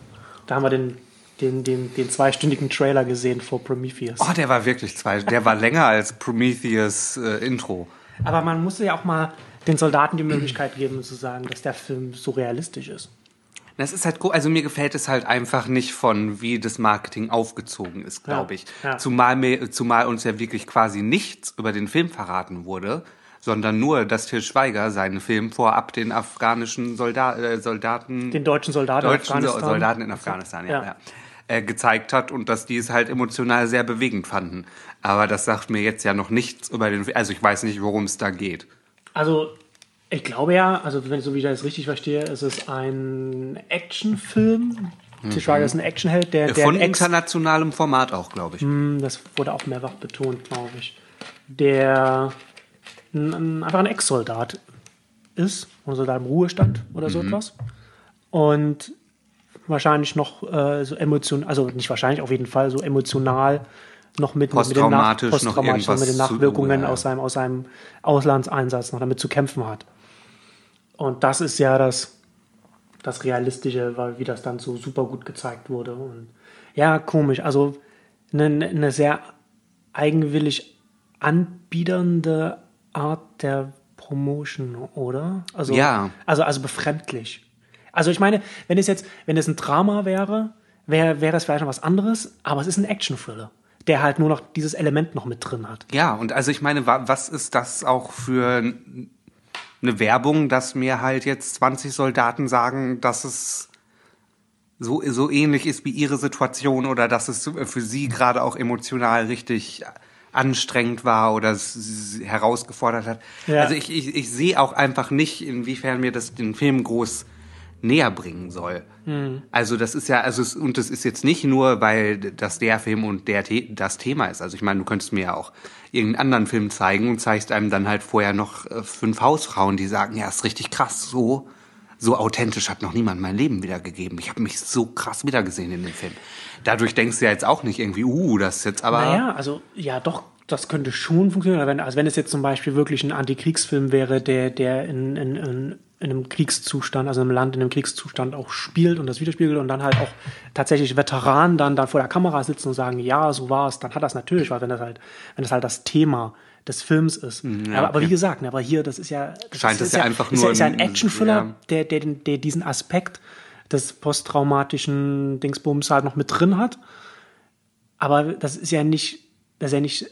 Da haben wir den, den, den, den zweistündigen Trailer gesehen vor Prometheus. Oh, der war wirklich zwei. Der war länger als Prometheus äh, Intro. Aber man muss ja auch mal den Soldaten die Möglichkeit geben, zu sagen, dass der Film so realistisch ist. Das ist halt, also mir gefällt es halt einfach nicht von, wie das Marketing aufgezogen ist, glaube Ja, ich. ja. Zumal, mir, zumal uns ja wirklich quasi nichts über den Film verraten wurde, sondern nur, dass Til Schweiger seinen Film vorab den afghanischen Solda äh, Soldaten, Den deutschen Soldaten in deutschen So- Afghanistan. Soldaten in Afghanistan, ja, Ja. Äh, gezeigt hat und dass die es halt emotional sehr bewegend fanden. Aber das sagt mir jetzt ja noch nichts über den Film. Also ich weiß nicht, worum es da geht. Also, ich glaube ja, also wenn ich so wie ich das richtig verstehe, ist es ein Actionfilm. Til Schweiger ist ein Actionheld, der, der Mhm. Von internationalem Format auch, glaube ich. Hm, das wurde auch mehrfach betont, glaube ich. Der ein, ein, einfach ein Ex-Soldat ist, ein Soldat im Ruhestand oder Mhm. so etwas. Und wahrscheinlich noch äh, so emotional, also nicht wahrscheinlich, auf jeden Fall so emotional noch mit, mit, den, Nach noch mit den zu- Nachwirkungen ja, ja. aus, seinem, aus seinem Auslandseinsatz noch damit zu kämpfen hat. Und das ist ja das, das Realistische, weil wie das dann so super gut gezeigt wurde. Und ja, komisch. Also eine, eine sehr eigenwillig anbiedernde Art der Promotion, oder? Also, Ja. Also, also befremdlich. Also ich meine, wenn es jetzt, wenn es ein Drama wäre, wäre wäre das vielleicht noch was anderes, aber es ist ein Action-Thriller, der halt nur noch dieses Element noch mit drin hat. Ja, und also ich meine, wa- was ist das auch für n- eine Werbung, dass mir halt jetzt 20 Soldaten sagen, dass es so, so ähnlich ist wie ihre Situation oder dass es für sie gerade auch emotional richtig anstrengend war oder es sie herausgefordert hat. Ja. Also ich, ich, ich sehe auch einfach nicht, inwiefern mir das den Film groß näher bringen soll. Hm. Also das ist ja, also es, und das ist jetzt nicht nur, weil das der Film und der The das Thema ist. Also ich meine, du könntest mir ja auch irgendeinen anderen Film zeigen und zeigst einem dann halt vorher noch äh, fünf Hausfrauen, die sagen, ja, ist richtig krass, so so authentisch hat noch niemand mein Leben wiedergegeben. Ich habe mich so krass wiedergesehen in dem Film. Dadurch denkst du ja jetzt auch nicht irgendwie, uh, das ist jetzt aber. Naja, also ja, doch, das könnte schon funktionieren. Also wenn es jetzt zum Beispiel wirklich ein Antikriegsfilm wäre, der, der in, in, in, in einem Kriegszustand, also im Land in einem Kriegszustand auch spielt und das widerspiegelt und dann halt auch tatsächlich Veteranen dann, dann vor der Kamera sitzen und sagen, ja, so war es, dann hat das natürlich, weil wenn das halt, wenn das halt das Thema des Films ist. ja, aber, aber okay. wie gesagt, ne, aber hier, das ist ja, das Scheint es ja einfach ist nur ja, ist ja ein Actionfüller, ja. der, der, der diesen Aspekt des posttraumatischen Dingsbums halt noch mit drin hat. Aber das ist ja nicht, das ist ja nicht,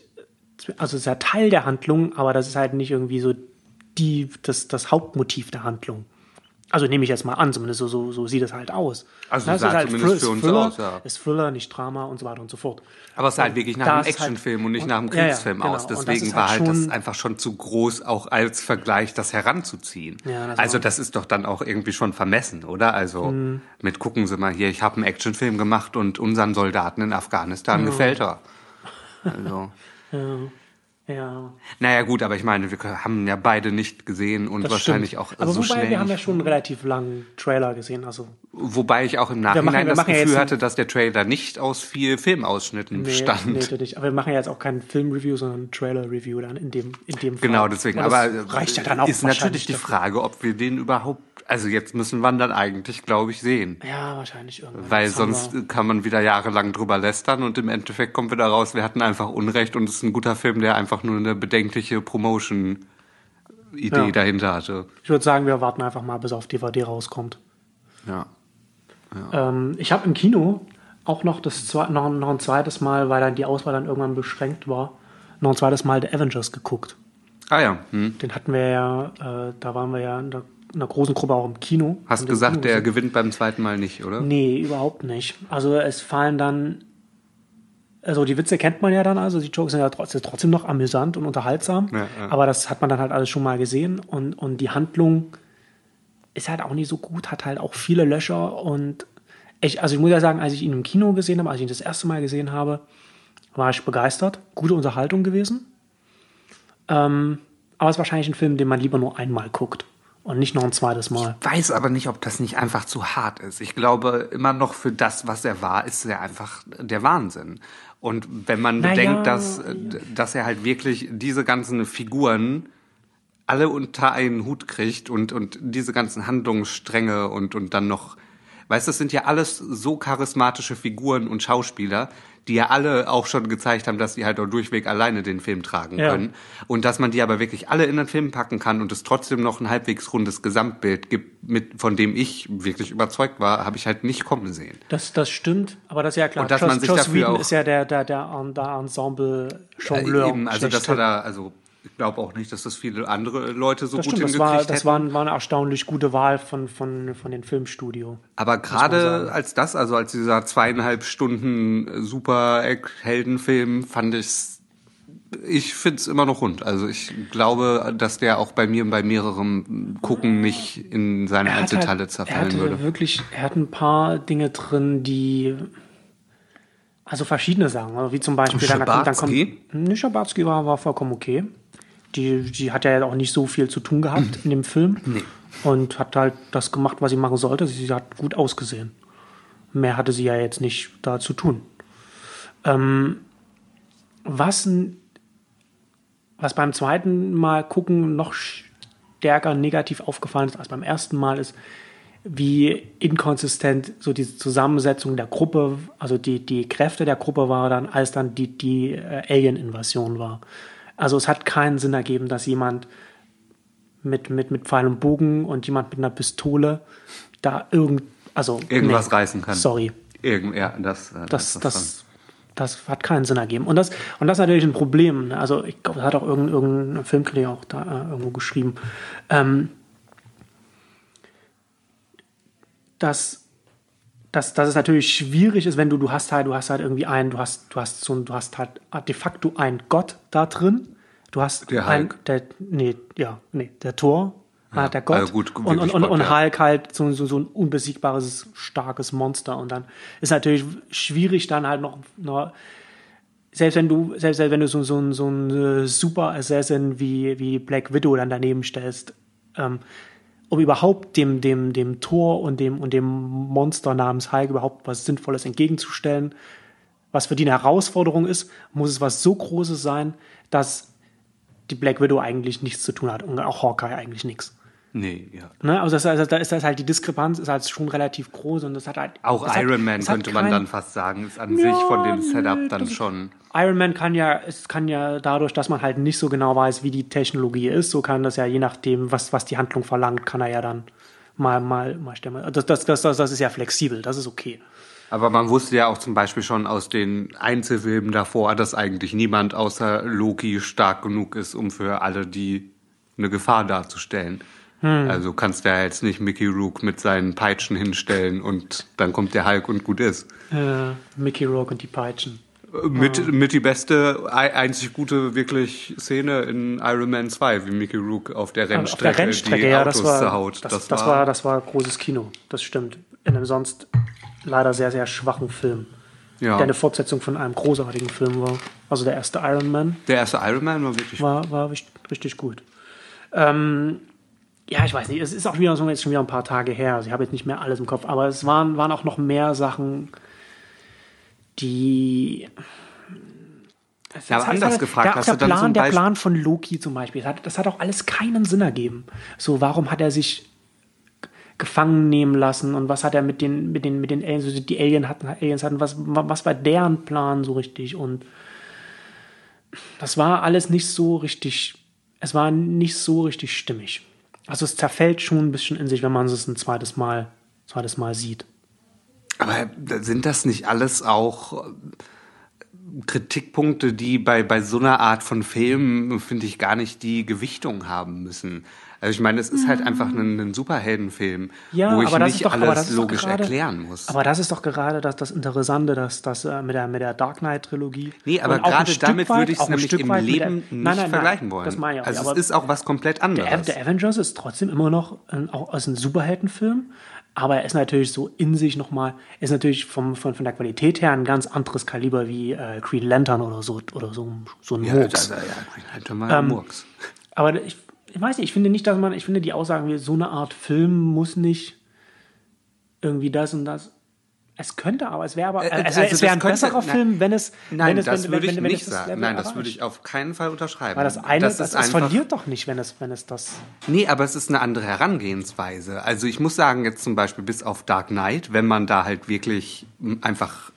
also es ist ja Teil der Handlung, aber das ist halt nicht irgendwie so die, das, das Hauptmotiv der Handlung. Also nehme ich jetzt mal an, zumindest so, so, so sieht es halt aus. Also Na, es sah ist halt zumindest Thrill- für uns Thriller, aus, ja. Ist Thriller, nicht Drama und so weiter und so fort. Aber es ist halt wirklich nach einem halt- Actionfilm und nicht nach einem ja, ja, Kriegsfilm genau. aus. Das Deswegen war halt halt das einfach schon zu groß, auch als Vergleich das heranzuziehen. Ja, das also das ist doch dann auch irgendwie schon vermessen, oder? Also Mhm. mit gucken Sie mal hier, ich habe einen Actionfilm gemacht und unseren Soldaten in Afghanistan gefällt er. Also, Ja, naja gut, aber ich meine, wir haben ja beide nicht gesehen und das wahrscheinlich stimmt. auch Aber so wobei, schnell. wir haben ja schon einen relativ langen Trailer gesehen. Also Wobei ich auch im Nachhinein das machen ja jetzt Gefühl hatte, dass der Trailer nicht aus vier Filmausschnitten nee, bestand. nee, das nicht. Aber wir machen ja jetzt auch kein Film-Review, sondern ein Trailer-Review dann in dem, in dem Fall. Genau, deswegen. Das Aber reicht ja dann auch ist natürlich die. Frage, ob wir den überhaupt. Also jetzt müssen wir dann eigentlich, glaube ich, sehen. Ja, wahrscheinlich irgendwann. Weil Das sonst kann man wieder jahrelang drüber lästern und im Endeffekt kommt wieder raus, wir hatten einfach Unrecht und es ist ein guter Film, der einfach nur eine bedenkliche Promotion-Idee Ja. dahinter hatte. Ich würde sagen, wir warten einfach mal, bis auf DVD rauskommt. Ja. Ähm, ich habe im Kino auch noch, das zwe noch, noch ein zweites Mal, weil dann die Auswahl dann irgendwann beschränkt war, noch ein zweites Mal The Avengers geguckt. Ah ja. Hm. Den hatten wir ja, äh, da waren wir ja in der, in der großen Gruppe auch im Kino. Hast gesagt, Kino der gesehen. gewinnt beim zweiten Mal nicht, oder? Nee, überhaupt nicht. Also es fallen dann, also die Witze kennt man ja dann, also die Jokes sind ja trotzdem, trotzdem noch amüsant und unterhaltsam, Ja, ja. aber das hat man dann halt alles schon mal gesehen und, und die Handlung ist halt auch nicht so gut, hat halt auch viele Löcher und ich, also ich muss ja sagen, als ich ihn im Kino gesehen habe, als ich ihn das erste Mal gesehen habe, war ich begeistert. Gute Unterhaltung gewesen. Ähm, aber es ist wahrscheinlich ein Film, den man lieber nur einmal guckt und nicht noch ein zweites Mal. weiß aber nicht, ob das nicht einfach zu hart ist. Ich glaube, immer noch für das, was er war, ist er einfach der Wahnsinn. Und wenn man Naja, bedenkt, dass, äh, dass er halt wirklich diese ganzen Figuren alle unter einen Hut kriegt und, und diese ganzen Handlungsstränge und, und dann noch, weißt du, das sind ja alles so charismatische Figuren und Schauspieler, die ja alle auch schon gezeigt haben, dass sie halt auch durchweg alleine den Film tragen Ja. können. Und dass man die aber wirklich alle in den Film packen kann und es trotzdem noch ein halbwegs rundes Gesamtbild gibt, mit, von dem ich wirklich überzeugt war, habe ich halt nicht kommen sehen. Das, das stimmt, aber das ist ja klar. Und dass man sich Joss dafür Whedon auch- ist ja der, der, der, der Ensemble-Jongleur. Äh, eben, also das hat er, also ich glaube auch nicht, dass das viele andere Leute so Das gut stimmt, das, hingekriegt war, das hätten. war, ein- war eine erstaunlich gute Wahl von, von, von den Filmstudio. Aber gerade als das, also als dieser zweieinhalb Stunden super Heldenfilm, fand ich's ich find's immer noch rund. Also ich glaube, dass der auch bei mir bei mehreren Gucken nicht in seine Er hat Einzelteile halt, er zerfallen hatte würde. wirklich, er hat ein paar Dinge drin, die also verschiedene Sachen, also wie zum Beispiel dann, dann kommt, nee, Schabatsky war, war vollkommen okay. Die, die hat ja auch nicht so viel zu tun gehabt in dem Film und hat halt das gemacht, was sie machen sollte. Sie hat gut ausgesehen. Mehr hatte sie ja jetzt nicht da zu tun. Ähm, was, was beim zweiten Mal gucken noch stärker negativ aufgefallen ist als beim ersten Mal, ist, wie inkonsistent so diese Zusammensetzung der Gruppe, also die, die Kräfte der Gruppe war dann, als dann die, die äh, Alien-Invasion war. Also es hat keinen Sinn ergeben, dass jemand mit, mit, mit Pfeil und Bogen und jemand mit einer Pistole da irgend, also Irgendwas reißen kann. Sorry, Irgend, ja, das, äh, das, ist das, das hat keinen Sinn ergeben. Und das, und das ist natürlich ein Problem. Also ich glaube, das hat auch irgendein, irgendein Filmkritiker auch da äh, irgendwo geschrieben. Ähm, dass, dass, dass es natürlich schwierig ist, wenn du, du hast halt, du hast halt irgendwie einen, du hast, du hast so du hast halt de facto einen Gott da drin. Du hast Der ein, Hulk. der, nee, ja, nee, der Tor. ja. der Gott. Also gut, und, und, und, Gott, und ja. Hulk halt so, so, so ein unbesiegbares, starkes Monster. Und dann ist natürlich schwierig, dann halt noch, noch selbst wenn du, selbst wenn du so, so, so ein äh, Super Assassin wie, wie Black Widow dann daneben stellst, ähm, um überhaupt dem, dem, dem Tor und dem, und dem Monster namens Hulk überhaupt was Sinnvolles entgegenzustellen, was für die eine Herausforderung ist, muss es was so Großes sein, dass die Black Widow eigentlich nichts zu tun hat und auch Hawkeye eigentlich nichts. Nee, ja. Ne? Also das, also da ist das halt die Diskrepanz ist halt schon relativ groß und das hat halt Auch Iron Man könnte man kein- dann fast sagen, ist an sich von dem Setup dann das- schon. Iron Man kann ja, es kann ja dadurch, dass man halt nicht so genau weiß, wie die Technologie ist, so kann das ja je nachdem, was, was die Handlung verlangt, kann er ja dann mal, mal, mal stellen. Das, das, das, das, das ist ja flexibel, das ist okay. Aber man wusste ja auch zum Beispiel schon aus den Einzelfilmen davor, dass eigentlich niemand außer Loki stark genug ist, um für alle die eine Gefahr darzustellen. Hm. Also kannst du ja jetzt nicht Mickey Rook mit seinen Peitschen hinstellen und dann kommt der Hulk und gut ist. Äh, Mickey Rourke und die Peitschen. Mit, mit die beste, ei- einzig gute wirklich Szene in Iron Man 2, wie Mickey Rook auf der Rennstrecke, Auf der Rennstrecke, die ja, Autos das war, zerhaut. das, das, war, das war großes Kino, das stimmt. In einem sonst leider sehr, sehr schwachen Film, ja. der eine Fortsetzung von einem großartigen Film war. Also der erste Iron Man der erste Iron Man war wirklich war, war richtig, richtig gut. Ähm, ja, ich weiß nicht, es ist auch wieder so jetzt schon wieder ein paar Tage her. Also ich habe jetzt nicht mehr alles im Kopf, aber es waren, waren auch noch mehr Sachen, die. Es- Ja, es anders hat- gefragt, der, hast der du dann Plan, Der Plan von Loki zum Beispiel, das hat, das hat auch alles keinen Sinn ergeben. So, warum hat er sich gefangen nehmen lassen und was hat er mit den, mit den, mit den Aliens, also die Alien hatten, Aliens hatten, was, was war deren Plan so richtig und das war alles nicht so richtig, es war nicht so richtig stimmig. Also es zerfällt schon ein bisschen in sich, wenn man es ein zweites Mal, zweites Mal sieht. Aber sind das nicht alles auch äh, Kritikpunkte, die bei, bei so einer Art von Film, finde ich, gar nicht die Gewichtung haben müssen? Also ich meine, es ist halt einfach ein, ein Superheldenfilm, Ja, wo ich aber das nicht ist doch, alles logisch gerade, erklären muss. Aber das ist doch gerade das, das Interessante, dass das äh, mit der mit der Dark Knight Trilogie. Nee, aber gerade damit weit- würde ich es nämlich im der- Leben nicht Nein, nein, nein, vergleichen wollen. Das meine ich auch. also es ist auch was komplett der, anderes. der Avengers ist trotzdem immer noch ein, auch ist ein Superheldenfilm, aber er ist natürlich so in sich nochmal, ist natürlich vom, von, von der Qualität her ein ganz anderes Kaliber wie äh, Green Lantern oder so oder so, so ein ja, Murks. also, ja, Green Lantern war ähm, Murks. Aber ich, ich weiß nicht, ich finde nicht, dass man, ich finde die Aussagen wie so eine Art Film muss nicht irgendwie das und das. Es könnte aber, es wäre aber, Äh, also, also es wäre ein das könnte- besserer nein. Film, wenn es, Nein, wenn es, das wenn, würde wenn, ich nicht das sagen. Level Nein, das erreicht. würde ich auf keinen Fall unterschreiben. Weil das eine, das, ist es verliert doch nicht, wenn es, wenn es das. Nee, aber es ist eine andere Herangehensweise. Also ich muss sagen, jetzt zum Beispiel bis auf Dark Knight, wenn man da halt wirklich einfach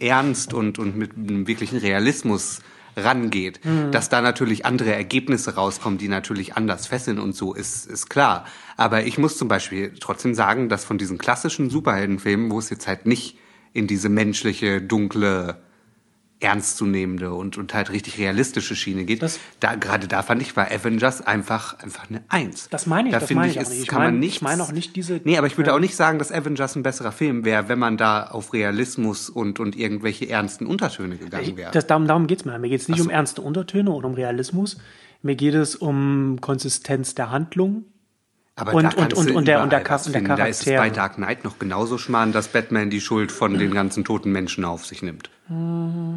ernst und, und mit einem wirklichen Realismus rangeht, dass da natürlich andere Ergebnisse rauskommen, die natürlich anders fesseln und so, ist, ist klar. Aber ich muss zum Beispiel trotzdem sagen, dass von diesen klassischen Superheldenfilmen, wo es jetzt halt nicht in diese menschliche, dunkle, ernstzunehmende und, und halt richtig realistische Schiene geht. Das- da, gerade da fand ich, war Avengers einfach, einfach eine Eins. Das meine ich, da das finde meine ich, ich nicht. Ich kann man meine- nicht. ich meine auch nicht diese- Nee, aber ich würde auch nicht sagen, dass Avengers ein besserer Film wäre, wenn man da auf Realismus und, und irgendwelche ernsten Untertöne gegangen wäre. Das, darum darum geht es mir. Mir geht es nicht so. um ernste Untertöne oder um Realismus. Mir geht es um Konsistenz der Handlung. Aber Und- da und- und- und der- und der überall Char- was und der finden. Da ist es bei Dark Knight noch genauso schmarrn, dass Batman die Schuld von den ganzen toten Menschen auf sich nimmt.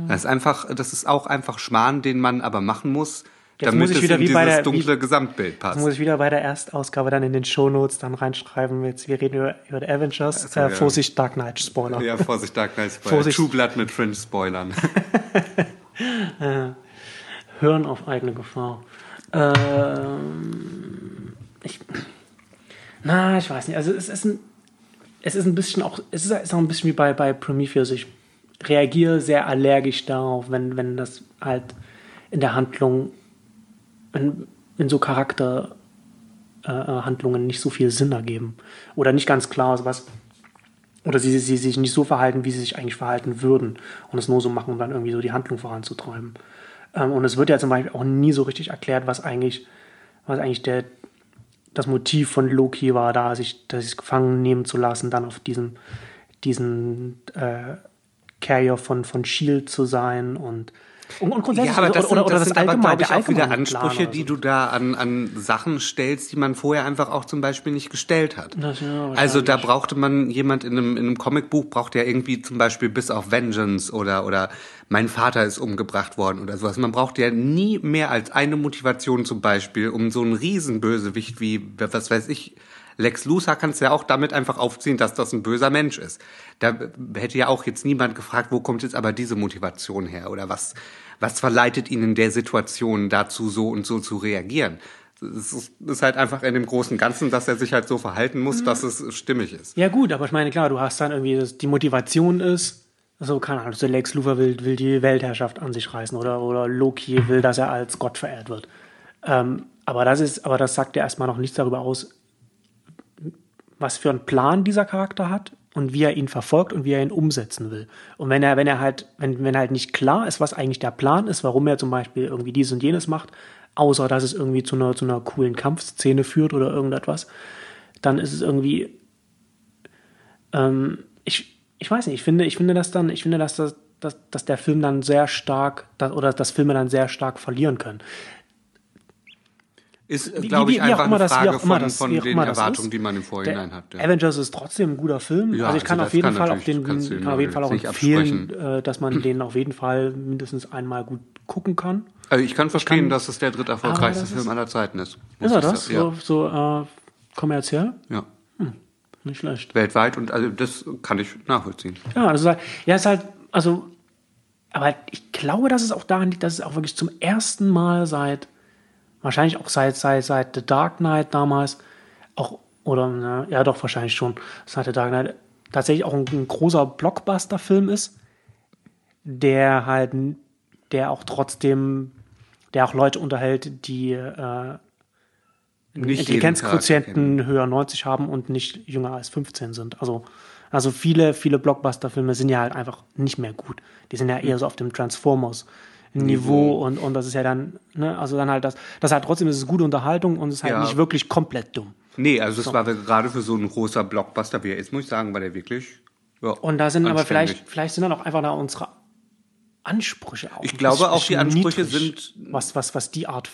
Das ist einfach, das ist auch einfach Schmarrn, den man aber machen muss, damit muss ich es wieder in wie dieses bei der- dunkle wie- Gesamtbild passt. Das muss ich wieder bei der Erstausgabe dann in den Shownotes dann reinschreiben. Jetzt, wir reden über, über die Avengers. äh, ja. Vorsicht, Dark Knight, Spoiler. Ja, Vorsicht, Dark Knight Spoiler. Vorsicht. True Blood mit Fringe Spoilern. Hören auf eigene Gefahr. Ähm, ich, na, ich weiß nicht. Also es ist ein, es ist ein bisschen auch, es ist, auch ein bisschen wie bei, bei Prometheus. Ich reagiere sehr allergisch darauf, wenn, wenn das halt in der Handlung, wenn, wenn so Charakterhandlungen äh, Handlungen nicht so viel Sinn ergeben. Oder nicht ganz klar ist, was, oder sie, sie sich nicht so verhalten, wie sie sich eigentlich verhalten würden und es nur so machen, um dann irgendwie so die Handlung voranzutreiben. Ähm, und es wird ja zum Beispiel auch nie so richtig erklärt, was eigentlich, was eigentlich der, das Motiv von Loki war, da sich, sich gefangen nehmen zu lassen, dann auf diesem, diesen äh, Carrier von, von Shield zu sein und Und, und grundsätzlich, Ja, aber das oder, sind, oder das das sind aber, allgemeine, glaube ich, auch wieder Plan Ansprüche, oder die so. du da an, an Sachen stellst, die man vorher einfach auch zum Beispiel nicht gestellt hat. Das, ja, also da brauchte man jemand in einem, in einem Comicbuch, braucht ja irgendwie zum Beispiel bis auf Vengeance oder, oder mein Vater ist umgebracht worden oder sowas. Man braucht ja nie mehr als eine Motivation zum Beispiel, um so einen Riesenbösewicht wie, was weiß ich, Lex Luthor kannst du ja auch damit einfach aufziehen, dass das ein böser Mensch ist. Da hätte ja auch jetzt niemand gefragt, wo kommt jetzt aber diese Motivation her oder was, was verleitet ihn in der Situation dazu, so und so zu reagieren. Es ist, halt einfach in dem großen Ganzen, dass er sich halt so verhalten muss, dass es stimmig ist. Ja gut, aber ich meine, klar, du hast dann irgendwie, das, die Motivation ist, so keine Ahnung, so Lex Luthor will, will die Weltherrschaft an sich reißen oder, oder Loki will, dass er als Gott verehrt wird. Ähm, aber das ist, aber das sagt ja erstmal noch nichts darüber aus, was für einen Plan dieser Charakter hat und wie er ihn verfolgt und wie er ihn umsetzen will. Und wenn er, wenn er halt, wenn, wenn halt nicht klar ist, was eigentlich der Plan ist, warum er zum Beispiel irgendwie dies und jenes macht, außer dass es irgendwie zu einer, zu einer coolen Kampfszene führt oder irgendetwas, dann ist es irgendwie, ähm, ich, ich weiß nicht, ich finde, ich finde das dann, ich finde, dass, das, dass, dass der Film dann sehr stark, dass, oder dass Filme dann sehr stark verlieren können. Ist, Wie- glaube wie- ich, wie auch einfach immer eine das- wie Frage immer von, das- von wie den das Erwartungen, die man im Vorhinein Der hat. Ja. Avengers ist trotzdem ein guter Film. Ja, also ich also kann das auf jeden kann Fall natürlich- den, kann auf jeden Fall auch empfehlen, äh, dass man den auf jeden Fall mindestens einmal gut gucken kann. Also ich kann verstehen, kann- dass es der dritt erfolgreichste das ist- Film aller Zeiten ist. Ist er ich das? sagen. So, so äh, kommerziell? Ja. Nicht schlecht. Weltweit und also das kann ich nachvollziehen. Ja, also ja, ist halt, also, aber ich glaube, dass es auch daran liegt, dass es auch wirklich zum ersten Mal seit, wahrscheinlich auch seit, seit, seit The Dark Knight damals, auch, oder, na, ja doch, wahrscheinlich schon, seit The Dark Knight, tatsächlich auch ein, ein großer Blockbuster-Film ist, der halt, der auch trotzdem, der auch Leute unterhält, die, äh, Intelligenzquotienten höher 90 haben und nicht jünger als 15 sind. Also, also viele, viele Blockbuster-Filme sind ja halt einfach nicht mehr gut. Die sind ja eher so auf dem Transformers-Niveau und, und das ist ja dann, ne, also dann halt das, das halt trotzdem ist es gute Unterhaltung und es ist halt Ja. nicht wirklich komplett dumm. Nee, also es war gerade für so ein großer Blockbuster, wie er ist, muss ich sagen, war der wirklich. Ja, Und da sind aber vielleicht, vielleicht sind dann auch einfach da unsere Ansprüche auch. Ich glaube auch, die Ansprüche niedrig, sind- was, was, was die Art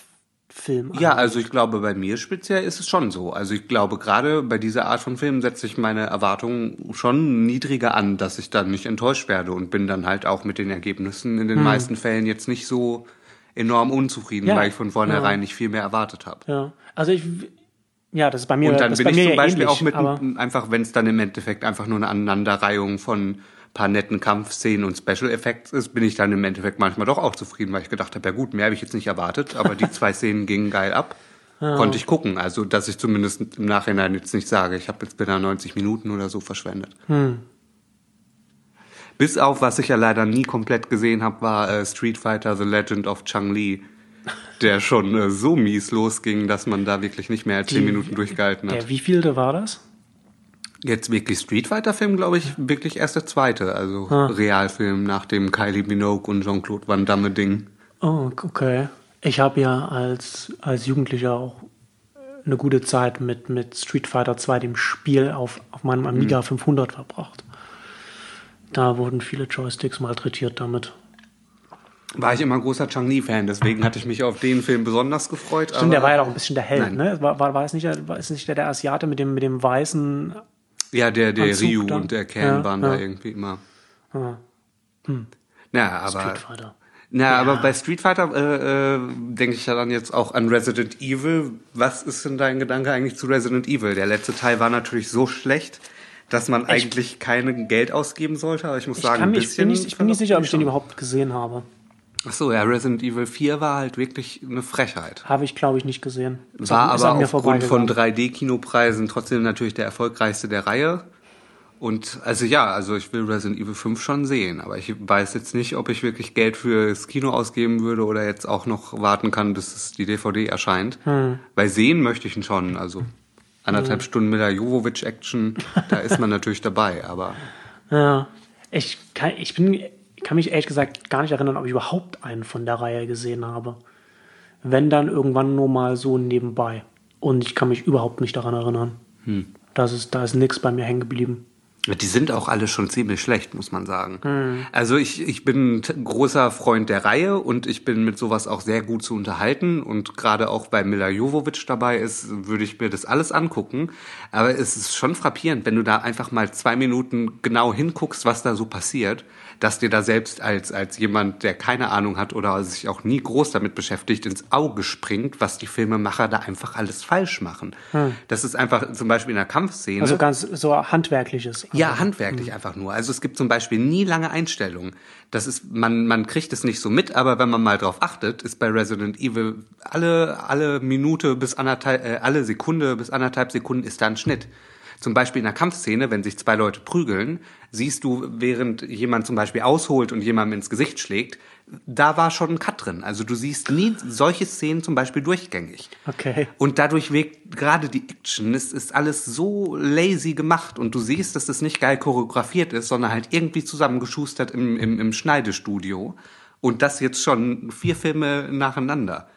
Film Ja, angeht. also ich glaube, bei mir speziell ist es schon so. Also ich glaube, gerade bei dieser Art von Film setze ich meine Erwartungen schon niedriger an, dass ich dann nicht enttäuscht werde und bin dann halt auch mit den Ergebnissen in den meisten Fällen jetzt nicht so enorm unzufrieden, Ja, weil ich von vornherein ja. nicht viel mehr erwartet habe. Ja, also ich, ja, das ist bei mir, Und dann das bin ich zum ja Beispiel ähnlich, auch mit, einfach, wenn es dann im Endeffekt einfach nur eine Aneinanderreihung von paar netten Kampfszenen und Special Effects ist, bin ich dann im Endeffekt manchmal doch auch zufrieden, weil ich gedacht habe, ja gut, mehr habe ich jetzt nicht erwartet, aber die zwei Szenen gingen geil ab. Konnte ich gucken. Also, dass ich zumindest im Nachhinein jetzt nicht sage, ich habe jetzt wieder 90 Minuten oder so verschwendet. Hm. Bis auf, was ich ja leider nie komplett gesehen habe, war äh, Street Fighter The Legend of Chang Li, der schon äh, so mies losging, dass man da wirklich nicht mehr als 10 Die- Minuten durchgehalten hat. der wievielte war das? Jetzt wirklich Street Fighter Film, glaube ich, wirklich erst der zweite, also Realfilm nach dem Kylie Minogue und Jean-Claude Van Damme Ding. Oh, okay. Ich habe ja als, als Jugendlicher auch eine gute Zeit mit, mit Street Fighter 2, dem Spiel, auf, auf meinem Amiga 500 verbracht. Da wurden viele Joysticks malträtiert damit. War ich immer großer Chang Li Fan, deswegen hatte ich mich auf den Film besonders gefreut. Stimmt, der war ja doch ein bisschen der Held, Nein. ne? War, war, war es nicht, der- war es nicht der, der Asiate mit dem, mit dem weißen ja, der, der Anzug Ryu dann. und der Ken Ja, waren ja. da irgendwie immer. Ah, Ja, aber Street Fighter? Na, aber bei Street Fighter äh, äh, denke ich ja dann jetzt auch an Resident Evil. Was ist denn dein Gedanke eigentlich zu Resident Evil? Der letzte Teil war natürlich so schlecht, dass man eigentlich kein Geld ausgeben sollte. Aber ich muss Ich, sagen, kann ein mich, ich, bin nicht, ich bin nicht sicher, ob ich den überhaupt gesehen habe. Ach so, ja, Resident Evil 4 war halt wirklich eine Frechheit. Habe ich, glaube ich, nicht gesehen. Ist War ist aber aufgrund von vorbeigegangen. 3D-Kinopreisen trotzdem natürlich der erfolgreichste der Reihe. Und also ja, also ich will Resident Evil 5 schon sehen, aber ich weiß jetzt nicht, ob ich wirklich Geld fürs Kino ausgeben würde oder jetzt auch noch warten kann, bis die DVD erscheint. Hm. Weil sehen möchte ich ihn schon, also anderthalb Stunden mit der Jovovic-Action, da ist man natürlich dabei, aber Ja, ich kann, ich bin, ich kann mich ehrlich gesagt gar nicht erinnern, ob ich überhaupt einen von der Reihe gesehen habe. Wenn dann irgendwann nur mal so nebenbei. Und ich kann mich überhaupt nicht daran erinnern. Hm. Das ist, da ist nichts bei mir hängen geblieben. Die sind auch alle schon ziemlich schlecht, muss man sagen. Also ich, ich bin ein großer Freund der Reihe und ich bin mit sowas auch sehr gut zu unterhalten. Und gerade auch weil Mila Jovovich dabei ist, würde ich mir das alles angucken. Aber es ist schon frappierend, wenn du da einfach mal zwei Minuten genau hinguckst, was da so passiert, dass dir da selbst als, als jemand, der keine Ahnung hat oder sich auch nie groß damit beschäftigt, ins Auge springt, was die Filmemacher da einfach alles falsch machen. Das ist einfach zum Beispiel in der Kampfszene. Also ganz so handwerkliches. Ja, handwerklich einfach nur. Also es gibt zum Beispiel nie lange Einstellungen. Das ist, man, man kriegt es nicht so mit, aber wenn man mal drauf achtet, ist bei Resident Evil alle, alle Minute bis anderthalb, äh, alle Sekunde bis anderthalb Sekunden ist da ein Schnitt. Zum Beispiel in der Kampfszene, wenn sich zwei Leute prügeln, siehst du, während jemand zum Beispiel ausholt und jemandem ins Gesicht schlägt, da war schon ein Cut drin. Also du siehst nie solche Szenen zum Beispiel durchgängig. Okay. Und dadurch wirkt gerade die Action, es ist alles so lazy gemacht und du siehst, dass das nicht geil choreografiert ist, sondern halt irgendwie zusammengeschustert im, im, im Schneidestudio. Und das jetzt schon vier Filme nacheinander.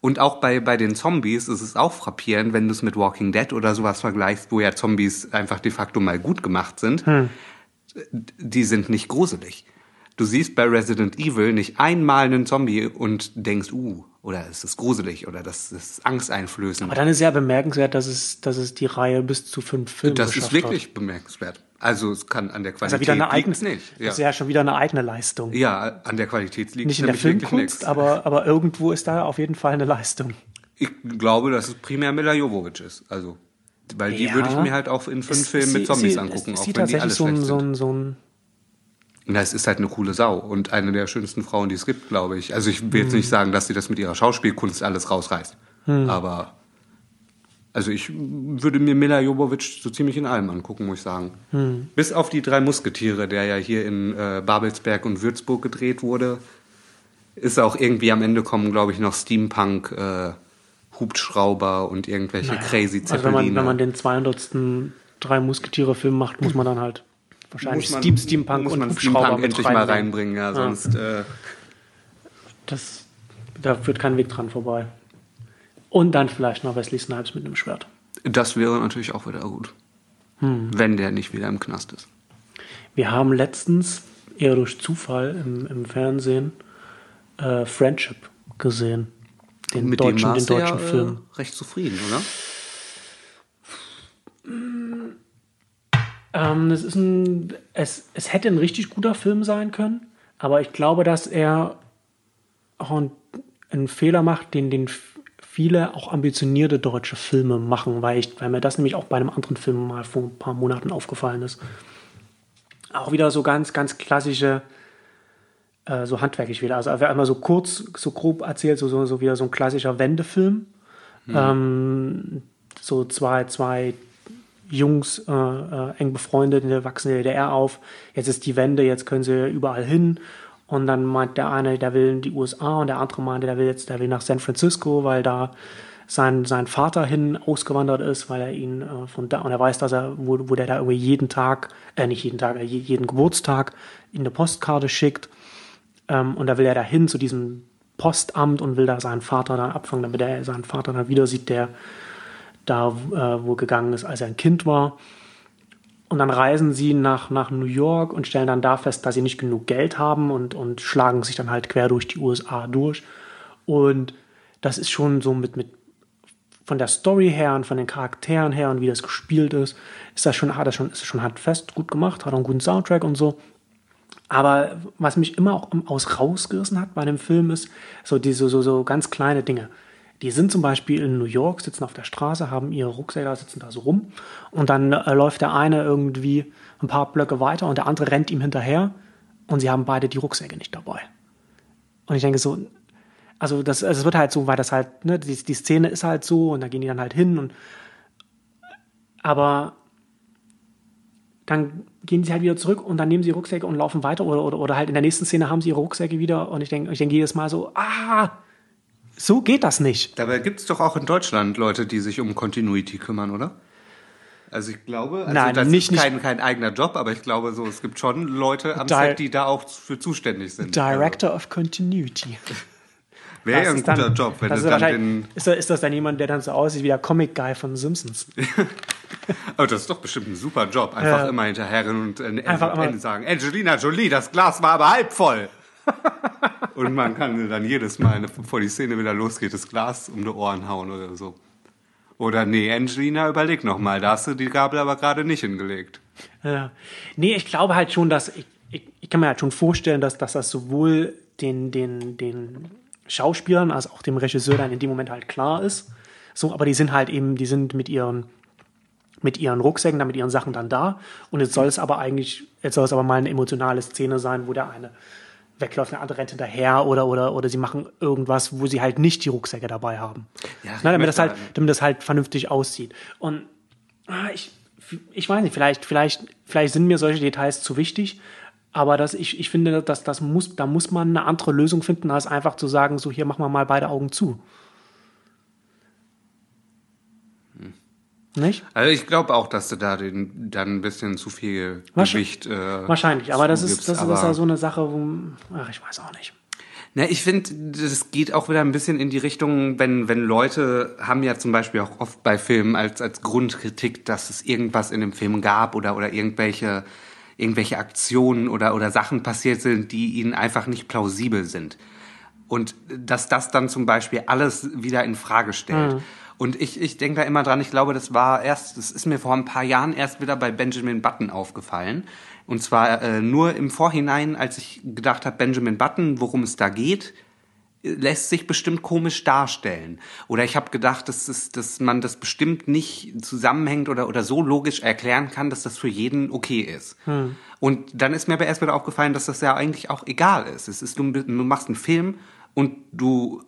Und auch bei, bei den Zombies ist es auch frappierend, wenn du es mit Walking Dead oder sowas vergleichst, wo ja Zombies einfach de facto mal gut gemacht sind. Die sind nicht gruselig. Du siehst bei Resident Evil nicht einmal einen Zombie und denkst, uh, oder es ist gruselig oder das ist angsteinflößend. Aber dann ist ja bemerkenswert, dass es, dass es die Reihe bis zu fünf Filmen Das ist wirklich bemerkenswert. Also es kann an der hat. Qualität Also wieder eine eigene, nicht. Ja. Das ist ja schon wieder eine eigene Leistung. ja, an der Qualität liegt Nicht in der Filmkunst, aber, aber irgendwo ist da auf jeden Fall eine Leistung. Ich glaube, dass es primär Mila Jovovich ist. Also, weil die Ja. würde ich mir halt auch in fünf Es- Filmen sie- mit Zombies sie, angucken, es, auch sie wenn die tatsächlich alle so ein, schlecht so sind. ein, so ein Na, es ist halt eine coole Sau und eine der schönsten Frauen, die es gibt, glaube ich. Also ich will jetzt Mhm. nicht sagen, dass sie das mit ihrer Schauspielkunst alles rausreißt. Aber also ich würde mir Mila Jovovich so ziemlich in allem angucken, muss ich sagen. Mhm. Bis auf die drei Musketiere, der ja hier in äh, Babelsberg und Würzburg gedreht wurde, ist auch irgendwie am Ende kommen, glaube ich, noch Steampunk, äh, Hubschrauber und irgendwelche crazy Also wenn man, Zeppeline. wenn man den 200. drei Musketiere-Film macht, muss man dann halt wahrscheinlich muss man, Steam, Steampunk muss und man Hubschrauber Steampunk mit endlich mal reinbringen. reinbringen, ja, sonst äh, Das, da führt kein Weg dran vorbei. Und dann vielleicht noch Wesley Snipes mit einem Schwert. Das wäre natürlich auch wieder gut. Hm. Wenn der nicht wieder im Knast ist. Wir haben letztens, eher durch Zufall im, im Fernsehen, äh, Friendship gesehen. Den deutschen, den warst du deutschen ja, äh, Film. recht zufrieden, oder? Ähm, es, ist ein, es, es hätte ein richtig guter Film sein können, aber ich glaube, dass er auch einen, einen Fehler macht, den, den viele auch ambitionierte deutsche Filme machen, weil, ich, weil mir das nämlich auch bei einem anderen Film mal vor ein paar Monaten aufgefallen ist. Auch wieder so ganz, ganz klassische, äh, so handwerklich wieder. Also einmal so kurz, so grob erzählt, so, so, so wieder so ein klassischer Wendefilm. Ähm, so zwei, zwei Jungs, äh, äh, eng befreundet in der wachsenden DDR auf. Jetzt ist die Wende, jetzt können sie überall hin. Und dann meint der eine, der will in die USA und der andere meinte, der will jetzt, der will nach San Francisco, weil da sein, sein Vater hin ausgewandert ist, weil er ihn äh, von da, und er weiß, dass er, wo, wo der da irgendwie jeden Tag, äh, nicht jeden Tag, äh, je- jeden Geburtstag in eine Postkarte schickt. Ähm, und da will er da hin zu diesem Postamt und will da seinen Vater dann abfangen, damit er seinen Vater dann wieder sieht, der da äh, wo gegangen ist, als er ein Kind war. Und dann reisen sie nach, nach New York und stellen dann da fest, dass sie nicht genug Geld haben und, und schlagen sich dann halt quer durch die USA durch. Und das ist schon so mit, mit von der Story her und von den Charakteren her und wie das gespielt ist, ist das schon, hat das schon, ist schon handfest gut gemacht, hat auch einen guten Soundtrack und so. Aber was mich immer auch aus rausgerissen hat bei dem Film ist so diese so, so ganz kleine Dinge. Die sind zum Beispiel in New York, sitzen auf der Straße, haben ihre Rucksäcke, sitzen da so rum und dann äh, läuft der eine irgendwie ein paar Blöcke weiter und der andere rennt ihm hinterher und sie haben beide die Rucksäcke nicht dabei. Und ich denke so, also das, also es wird halt so, weil das halt, ne, die, die Szene ist halt so und da gehen die dann halt hin und aber dann gehen sie halt wieder zurück und dann nehmen sie Rucksäcke und laufen weiter oder, oder, oder halt in der nächsten Szene haben sie ihre Rucksäcke wieder und ich denke ich denke jedes Mal so, ah, so geht das nicht. Dabei gibt es doch auch in Deutschland Leute, die sich um Continuity kümmern, oder? Also ich glaube, also Nein, das nicht- ist kein, kein eigener Job, aber ich glaube so, es gibt schon Leute am Di- Set, die da auch für zuständig sind. Director of Continuity. Also, Wäre ja ein guter dann- Job, wenn das es ist, dann den... ist, das, ist das dann jemand, der dann so aussieht wie der Comic-Guy von Simpsons? Aber das ist doch bestimmt ein super Job. Einfach Ja. immer hinterherrennen und äh, Einfach immer- sagen, Angelina Jolie, das Glas war aber halb voll. Und man kann dann jedes Mal, bevor die Szene wieder losgeht, das Glas um die Ohren hauen oder so. Oder nee, Angelina, überleg noch mal, da hast du die Gabel aber gerade nicht hingelegt. Ja. Nee, ich glaube halt schon, dass ich, ich, ich kann mir halt schon vorstellen, dass, dass das sowohl den, den, den Schauspielern als auch dem Regisseur dann in dem Moment halt klar ist. So, aber die sind halt eben, die sind mit ihren mit ihren Rucksäcken, dann mit ihren Sachen dann da. Und jetzt soll es aber eigentlich, jetzt soll es aber mal eine emotionale Szene sein, wo der eine wegläuft, der andere rennt hinterher oder, oder, oder sie machen irgendwas, wo sie halt nicht die Rucksäcke dabei haben. Ja, Na, damit, ich das halt, damit das halt vernünftig aussieht. Und ah, ich, ich weiß nicht, vielleicht, vielleicht, vielleicht sind mir solche Details zu wichtig, aber das, ich, ich finde, dass das muss, da muss man eine andere Lösung finden, als einfach zu sagen, so hier machen wir mal beide Augen zu. Nicht? Also ich glaube auch, dass du da den, dann ein bisschen zu viel Gewicht äh, Wahrscheinlich, aber das ist, das ist aber- ja so eine Sache, wo, ach, ich weiß auch nicht. Na, ich finde, das geht auch wieder ein bisschen in die Richtung, wenn, wenn Leute haben ja zum Beispiel auch oft bei Filmen als, als Grundkritik, dass es irgendwas in dem Film gab oder, oder irgendwelche, irgendwelche Aktionen oder, oder Sachen passiert sind, die ihnen einfach nicht plausibel sind. Und dass das dann zum Beispiel alles wieder in Frage stellt. Und ich, ich denke da immer dran, ich glaube, das war erst, das ist mir vor ein paar Jahren erst wieder bei Benjamin Button aufgefallen. Und zwar äh, nur im Vorhinein, als ich gedacht habe, Benjamin Button, worum es da geht, lässt sich bestimmt komisch darstellen. Oder ich habe gedacht, dass, es, dass man das bestimmt nicht zusammenhängt oder, oder so logisch erklären kann, dass das für jeden okay ist. Und dann ist mir aber erst wieder aufgefallen, dass das ja eigentlich auch egal ist. Es ist du, du machst einen Film und du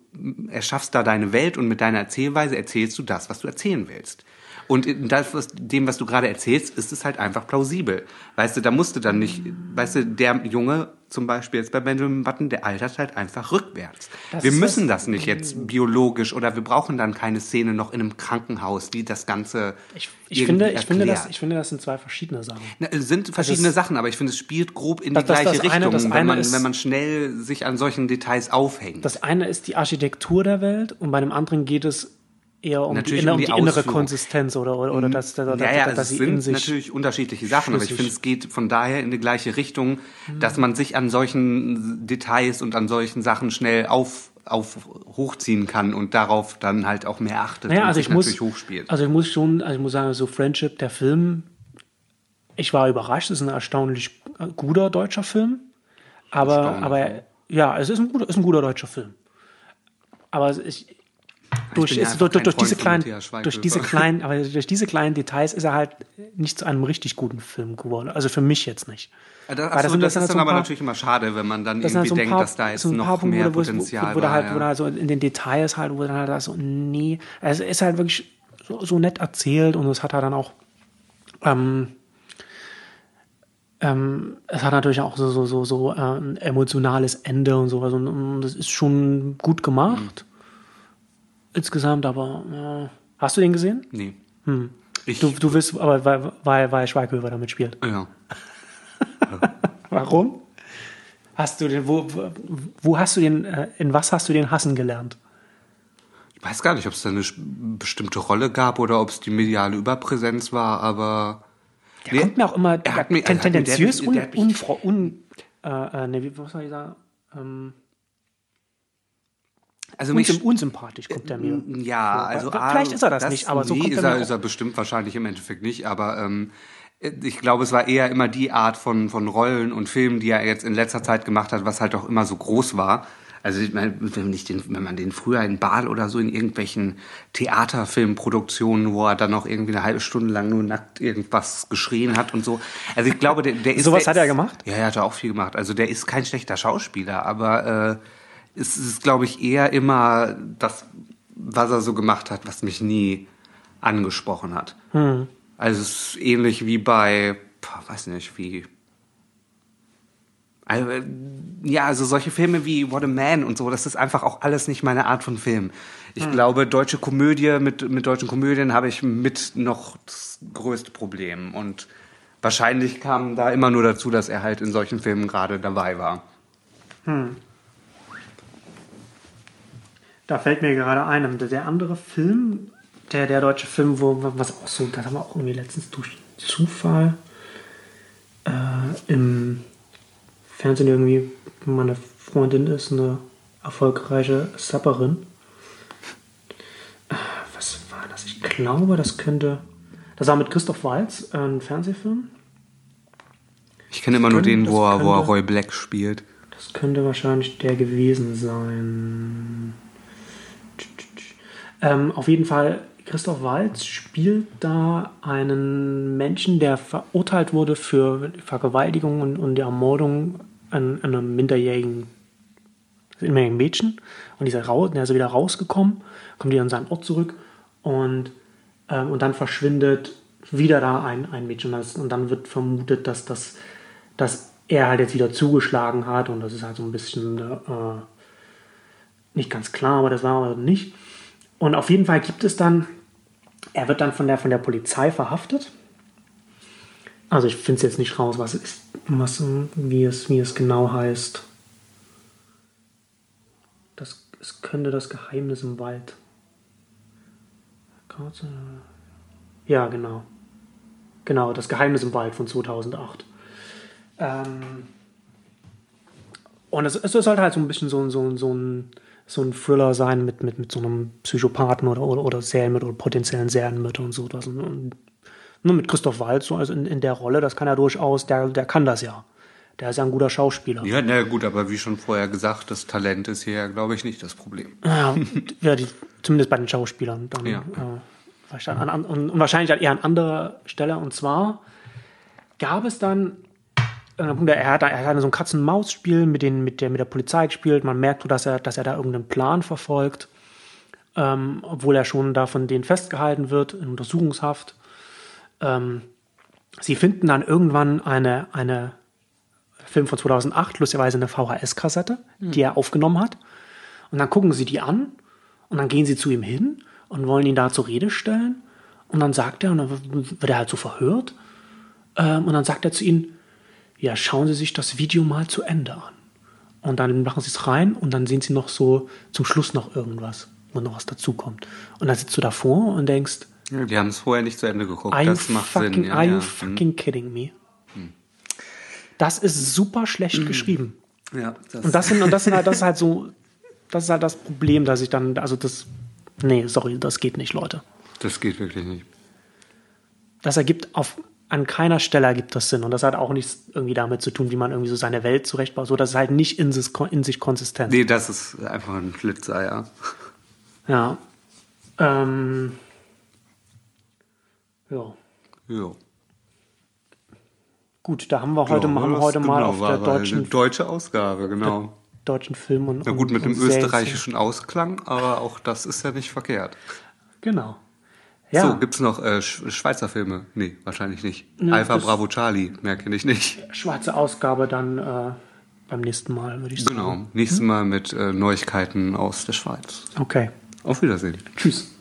erschaffst da deine Welt und mit deiner Erzählweise erzählst du das, was du erzählen willst. Und in das, was, dem, was du gerade erzählst, ist es halt einfach plausibel. Weißt du, da musst du dann nicht, weißt du, der Junge zum Beispiel jetzt bei Benjamin Button, der altert halt einfach rückwärts. Das wir müssen das- nicht jetzt biologisch oder wir brauchen dann keine Szene noch in einem Krankenhaus, die das Ganze Ich, ich, finde, ich, finde, das, ich finde, das sind zwei verschiedene Sachen. Na, es sind verschiedene ist- Sachen, aber ich finde, es spielt grob in Das- die gleiche eine- Richtung, das wenn, eine man, ist- wenn man schnell sich an solchen Details aufhängt. Das eine ist die Architektur der Welt und bei dem anderen geht es eher um, die, Natürlich inner, um um die die innere. Konsistenz oder, oder, oder dass, dass, ja, ja, dass, dass sie in sind sich. natürlich unterschiedliche Sachen, aber ich schlüssig. finde, es geht von daher in die gleiche Richtung, dass man sich an solchen Details und an solchen Sachen schnell auf, auf hochziehen kann und darauf dann halt auch mehr achtet Naja, und also sich ich muss, natürlich hochspielt. also ich muss schon, also ich muss sagen, so Friendship, der Film, ich war überrascht, es ist ein erstaunlich guter deutscher Film, aber, aber ja, es ist ein guter, ist ein guter deutscher Film. Aber ist, durch, ja ist, durch, durch, diese kleinen, durch diese kleinen, aber durch diese kleinen Details ist er halt nicht zu einem richtig guten Film geworden. Also für mich jetzt nicht. Ja, das, Weil achso, sind- das, sind ist halt dann so ein aber paar- natürlich immer schade, wenn man dann Das halt irgendwie so denkt, paar, dass da jetzt so ein noch Punkte, mehr wo, wo, Potenzial wo, wo, da halt, war. wo da ja. halt so in den Details halt, wo dann halt da so, nee, also es ist halt wirklich so, so nett erzählt und es hat halt dann auch, ähm, ähm, es hat natürlich auch so, so, so, so äh, ein emotionales Ende und sowas und, und das ist schon gut gemacht. Insgesamt, aber äh, hast du den gesehen? Nee. Ich, Du, du willst, aber weil, weil, weil Schweighöfer damit spielt. ja. Warum? Hast du den, wo, wo- hast du den, äh, in was hast du den hassen gelernt? Ich weiß gar nicht, ob es da eine bestimmte Rolle gab oder ob es die mediale Überpräsenz war, aber Der Nee, kommt mir auch immer er hat der tendenziös mich- un, der hat un, äh, äh, nee, was soll ich sagen? Ähm, also mich unsym, unsympathisch kommt der mir. Ja, also Vielleicht ist er das nicht, aber so nee, kommt er ist er, ist er bestimmt wahrscheinlich im Endeffekt nicht, aber ähm, ich glaube, es war eher immer die Art von, von Rollen und Filmen, die er jetzt in letzter Zeit gemacht hat, was halt auch immer so groß war. Also ich meine, wenn, ich den, wenn man den früher in Baal oder so in irgendwelchen Theaterfilmproduktionen, wo er dann noch irgendwie eine halbe Stunde lang nur nackt irgendwas geschrien hat und so. Also ich glaube, der, der ist Sowas hat er gemacht? Ja, er hat auch viel gemacht. Also der ist kein schlechter Schauspieler, aber äh, es ist, glaube ich, eher immer das, was er so gemacht hat, was mich nie angesprochen hat. Also es ist ähnlich wie bei, boah, weiß nicht, wie. Also, äh, ja, also solche Filme wie What a Man und so, das ist einfach auch alles nicht meine Art von Film. Ich glaube, deutsche Komödie, mit, mit deutschen Komödien habe ich mit noch das größte Problem. Und wahrscheinlich kam da immer nur dazu, dass er halt in solchen Filmen gerade dabei war. Da fällt mir gerade ein, der andere Film, der, der deutsche Film, wo was auch so, das haben wir auch irgendwie letztens durch Zufall äh, im Fernsehen irgendwie, meine Freundin ist eine erfolgreiche Sapperin. Äh, was war das? Ich glaube, das könnte. Das war mit Christoph Waltz, äh, ein Fernsehfilm. Ich kenne immer nur könnte- den, wo er, wo er könnte- Roy Black spielt. Das könnte wahrscheinlich der gewesen sein. Ähm, auf jeden Fall, Christoph Waltz spielt da einen Menschen, der verurteilt wurde für Vergewaltigung und, und die Ermordung an, an einem minderjährigen, minderjährigen Mädchen. Und dieser raus, der ist wieder rausgekommen, kommt wieder an seinen Ort zurück und, ähm, und dann verschwindet wieder da ein, ein Mädchen. Und dann wird vermutet, dass das dass er halt jetzt wieder zugeschlagen hat und das ist halt so ein bisschen äh, nicht ganz klar, aber das war aber nicht. Und auf jeden Fall gibt es dann, er wird dann von der, von der Polizei verhaftet. Also ich finde es jetzt nicht raus, was ist, was, wie, es, wie es genau heißt. Das, es könnte das Geheimnis im Wald. Ja, genau. Genau, das Geheimnis im Wald von 2008. Ähm, und es, es sollte halt so ein bisschen so, so, so, ein, so ein Thriller sein mit, mit, mit so einem Psychopathen oder, oder, oder Serienmörder oder potenziellen Serienmörder und so. Was. Und, und, nur mit Christoph Waltz, so also in, in der Rolle, das kann er durchaus, der, der kann das ja. Der ist ja ein guter Schauspieler. Ja, na gut, aber wie schon vorher gesagt, das Talent ist hier, glaube ich, nicht das Problem. Ja, ja die, zumindest bei den Schauspielern. Dann, Ja. äh, an, an, und, wahrscheinlich halt eher an anderer Stelle. Und zwar gab es dann, er hat, er hat so ein Katz-und-Maus-Spiel mit, den, mit, der, mit der Polizei gespielt. Man merkt, dass er, dass er da irgendeinen Plan verfolgt, ähm, obwohl er schon da von denen festgehalten wird in Untersuchungshaft. Ähm, sie finden dann irgendwann eine, eine Film von 2008, lustigerweise eine VHS-Kassette, die er aufgenommen hat. Und dann gucken sie die an und dann gehen sie zu ihm hin und wollen ihn da zur Rede stellen. Und dann sagt er, und dann wird er halt so verhört. Ähm, und dann sagt er zu ihnen, ja, schauen Sie sich das Video mal zu Ende an. Und dann machen sie es rein und dann sehen sie noch so zum Schluss noch irgendwas, wo noch was dazukommt. Und dann sitzt du davor und denkst, Ja, Die haben es vorher nicht zu Ende geguckt. Are you das macht fucking, Sinn. Ja, are you ja. Hm. fucking kidding me? Das ist super schlecht geschrieben. Ja, das, Und das sind, und das sind halt, das ist halt so, das ist halt das Problem, dass ich dann, also das, nee, sorry, das geht nicht, Leute. das geht wirklich nicht. Das ergibt auf, an keiner Stelle ergibt das Sinn. Und das hat auch nichts irgendwie damit zu tun, wie man irgendwie so seine Welt zurechtbaut. So, das ist halt nicht in sich, in sich konsistent. Nee, das ist einfach ein Schlitzer, ja. Ja. Ähm, ja. Jo. Gut, da haben wir heute, Ja, haben wir heute mal genau, auf war der deutschen, deutsche Ausgabe, genau. deutschen Film und. Na gut, mit und dem österreichischen Ausklang, aber auch das ist ja nicht verkehrt. Genau. Ja. So, gibt's noch äh, Sch Schweizer Filme? Nee, wahrscheinlich nicht. Ja, Alpha Bravo Charlie, mehr kenne ich nicht. Schwarze Ausgabe dann äh, beim nächsten Mal, würde ich sagen. Genau. Nächstes Mal mit äh, Neuigkeiten aus der Schweiz. Okay. Auf Wiedersehen. Tschüss.